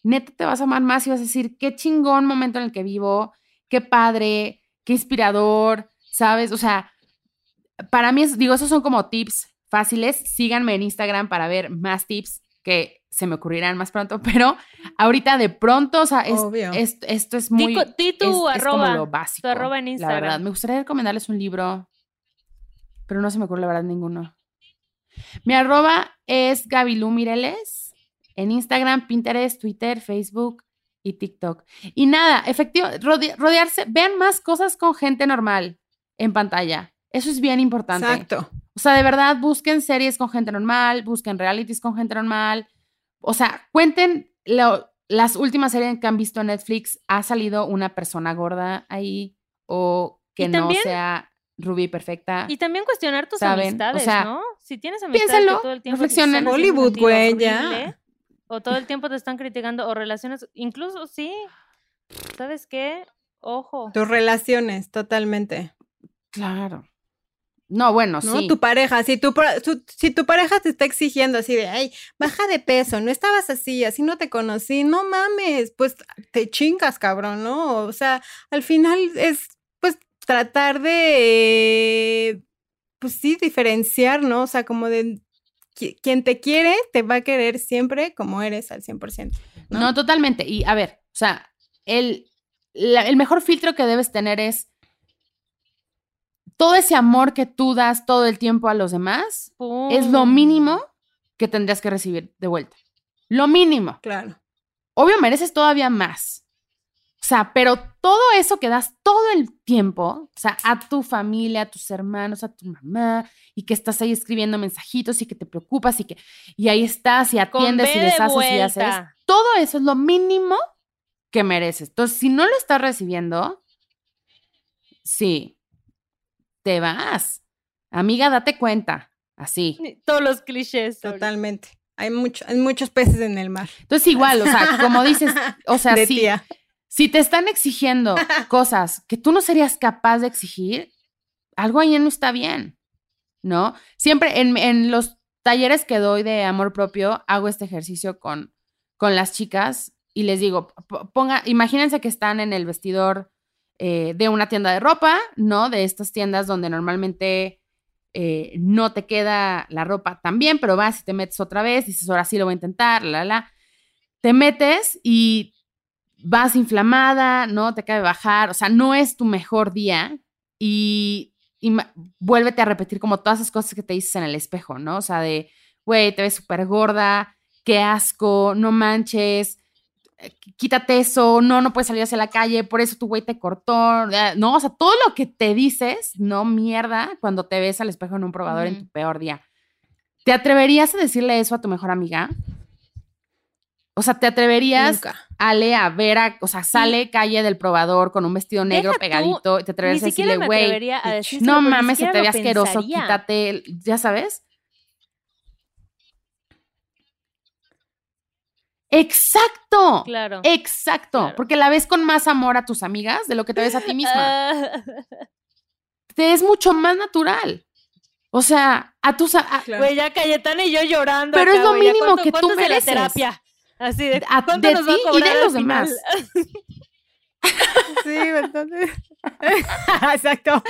neta te vas a amar más y vas a decir, qué chingón momento en el que vivo, qué padre, qué inspirador, ¿sabes? O sea, para mí, es, digo, esos son como tips fáciles. Síganme en Instagram para ver más tips que se me ocurrirán más pronto, pero ahorita de pronto, o sea, es- es- esto es muy... Di co- di tu es, es como arroba, lo básico. tu arroba en La verdad, Instagram. me gustaría recomendarles un libro, pero no se me ocurre la verdad ninguno. Mi arroba es Gabilú Mireles en Instagram, Pinterest, Twitter, Facebook y TikTok. Y nada, efectivo, rode- rodearse, vean más cosas con gente normal en pantalla. Eso es bien importante. Exacto. O sea, de verdad, busquen series con gente normal, busquen realities con gente normal. O sea, cuenten lo- las últimas series que han visto en Netflix. ¿Ha salido una persona gorda ahí? O que Y no también- sea rubia y perfecta. Y también cuestionar tus ¿Saben? O amistades, sea, ¿no? Si tienes amistades piénsenlo, que todo el tiempo están haciendo Hollywood, güey, ya. O todo el tiempo te están criticando, o relaciones, incluso sí. ¿Sabes qué? Ojo. Tus relaciones, totalmente. Claro. No, bueno, ¿no? sí. Tu pareja, si tu, su- si tu pareja te está exigiendo así de, ay, baja de peso, no estabas así, así no te conocí, no mames, pues te chingas, cabrón, ¿no? O sea, al final es, tratar de, pues sí, diferenciar, ¿no? O sea, como de, qui- quien te quiere, te va a querer siempre como eres al 100%. ¿no? ¿no? totalmente. Y a ver, o sea, el, la- el mejor filtro que debes tener es todo ese amor que tú das todo el tiempo a los demás es lo mínimo que tendrías que recibir de vuelta. Lo mínimo. Claro. Obvio, mereces todavía más. O sea, pero todo eso que das todo el tiempo, o sea, a tu familia, a tus hermanos, a tu mamá, y que estás ahí escribiendo mensajitos y que te preocupas y que y ahí estás y atiendes y de deshaces y haces. Todo eso es lo mínimo que mereces. Entonces, si no lo estás recibiendo, sí, te vas. Amiga, date cuenta. Así. Todos los clichés. Totalmente. Hay, mucho, hay muchos peces en el mar. Entonces, igual, o sea, como dices, o sea, de sí, tía. Si te están exigiendo cosas que tú no serías capaz de exigir, algo ahí no está bien, ¿no? Siempre en, en los talleres que doy de amor propio, hago este ejercicio con, con las chicas y les digo, ponga, imagínense que están en el vestidor eh, de una tienda de ropa, ¿no? De estas tiendas donde normalmente eh, no te queda la ropa tan bien, pero vas y te metes otra vez, dices, ahora sí lo voy a intentar, la, la. Te metes y vas inflamada, ¿no? Te cabe bajar, o sea, no es tu mejor día y, y vuélvete a repetir como todas esas cosas que te dices en el espejo, ¿no? O sea, de, güey, te ves súper gorda, qué asco, no manches, eh, quítate eso, no, no puedes salir hacia la calle, por eso tu güey te cortó, eh, no, o sea, todo lo que te dices, no mierda, cuando te ves al espejo en un probador en tu peor día. ¿Te atreverías a decirle eso a tu mejor amiga? O sea, ¿te atreverías, Nunca. Ale, a ver, a, o sea, sale calle del probador con un vestido negro Deja tú, pegadito y te Ni atreverías a decirle, güey, no mames, se te ve asqueroso, pensaría. quítate, ya sabes. Exacto, Claro. exacto, Claro. porque la ves con más amor a tus amigas de lo que te ves a ti misma. Te es mucho más natural. O sea, a tus... a- Claro. Güey, ya Cayetana y yo llorando. Pero acá, es lo güey, mínimo cuánto- que tú la mereces. terapia. Así de, A- ¿cuánto de nos va a ti y de cobrar los final? demás. Sí, entonces. Exacto.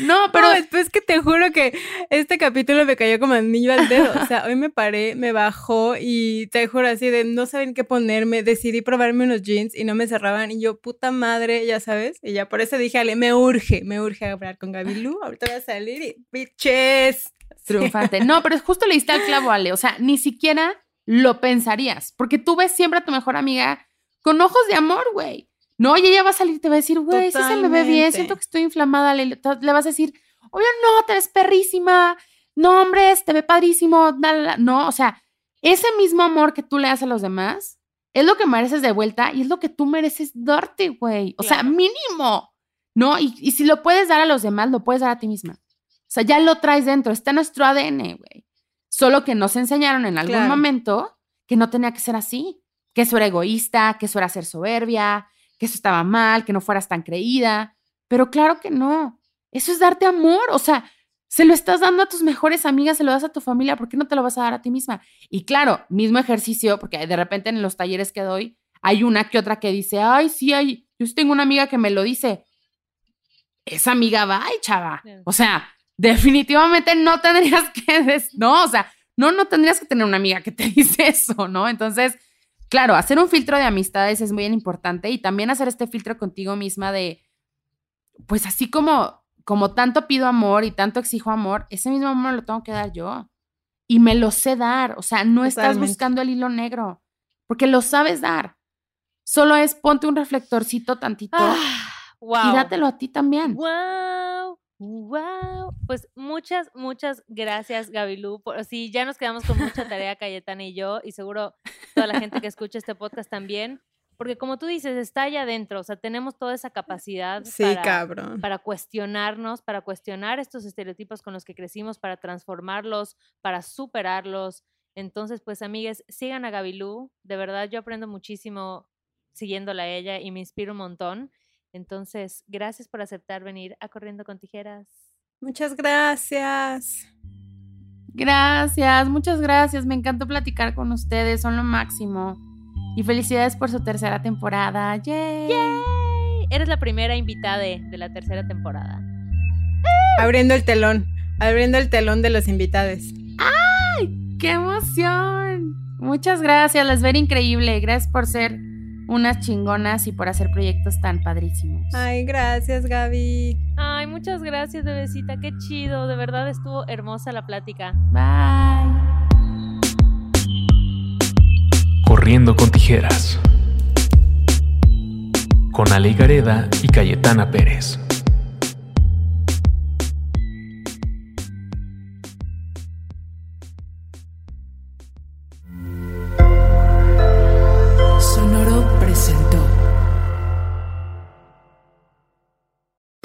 no, Pero pero después que te juro que este capítulo me cayó como anillo al dedo. O sea, hoy me paré, me bajó y te juro así de no saben qué ponerme. Decidí probarme unos jeans y no me cerraban. Y yo, puta madre, ya sabes. Y ya por eso dije, Ale, me urge, me urge hablar con Gaby Lu. Ahorita voy a salir y bitches. triunfante. No, pero es justo le diste al clavo, Ale. O sea, ni siquiera lo pensarías, porque tú ves siempre a tu mejor amiga con ojos de amor, güey. No, y ella va a salir y te va a decir, güey, sí se me ve bien, siento que estoy inflamada. Le, le vas a decir, oye, no, te ves perrísima. No, hombre, te ve padrísimo. la, la, la". No, o sea, ese mismo amor que tú le das a los demás es lo que mereces de vuelta y es lo que tú mereces darte, güey. O sea, mínimo. ¿No? Y, y si lo puedes dar a los demás, lo puedes dar a ti misma. O sea, ya lo traes dentro, está en nuestro ADN, güey. Solo que nos enseñaron en algún Claro. momento que no tenía que ser así, que eso era egoísta, que eso era ser soberbia, que eso estaba mal, que no fueras tan creída. Pero claro que no. Eso es darte amor. O sea, se lo estás dando a tus mejores amigas, se lo das a tu familia, ¿por qué no te lo vas a dar a ti misma? Y claro, mismo ejercicio, porque de repente en los talleres que doy, hay una que otra que dice, ay, sí, hay, yo tengo una amiga que me lo dice. Esa amiga va, ay, chava. O sea, definitivamente no tendrías que, no, o sea, no, no tendrías que tener una amiga que te dice eso, ¿no? Entonces, claro, hacer un filtro de amistades es muy importante y también hacer este filtro contigo misma de, pues así como, como tanto pido amor y tanto exijo amor, ese mismo amor lo tengo que dar yo. Y me lo sé dar, o sea, no estás buscando el hilo negro, porque lo sabes dar. Solo es ponte un reflectorcito tantito Ah, wow. y dátelo a ti también. Wow, wow. Pues muchas, muchas gracias, Gabilú. Por, sí, ya nos quedamos con mucha tarea, Cayetana y yo, y seguro toda la gente que escucha este podcast también, porque como tú dices, está allá adentro, o sea, tenemos toda esa capacidad Sí, para, cabrón. para cuestionarnos, para cuestionar estos estereotipos con los que crecimos, para transformarlos, para superarlos. Entonces, pues, amigues, sigan a Gabilú. De verdad, yo aprendo muchísimo siguiéndola a ella y me inspiro un montón. Entonces, gracias por aceptar venir a Corriendo con Tijeras. Muchas gracias. Gracias, muchas gracias. Me encantó platicar con ustedes, son lo máximo. Y felicidades por su tercera temporada. ¡Yay! ¡Yay! Eres la primera invitada de, de la tercera temporada. Abriendo el telón. Abriendo el telón de los invitados. ¡Qué emoción! Muchas gracias, les ver increíble. Gracias por ser unas chingonas y por hacer proyectos tan padrísimos. Ay, gracias, Gaby. Ay, muchas gracias, bebecita. Qué chido. De verdad estuvo hermosa la plática. Bye. Corriendo con tijeras. con Ale Gareda y Cayetana Pérez.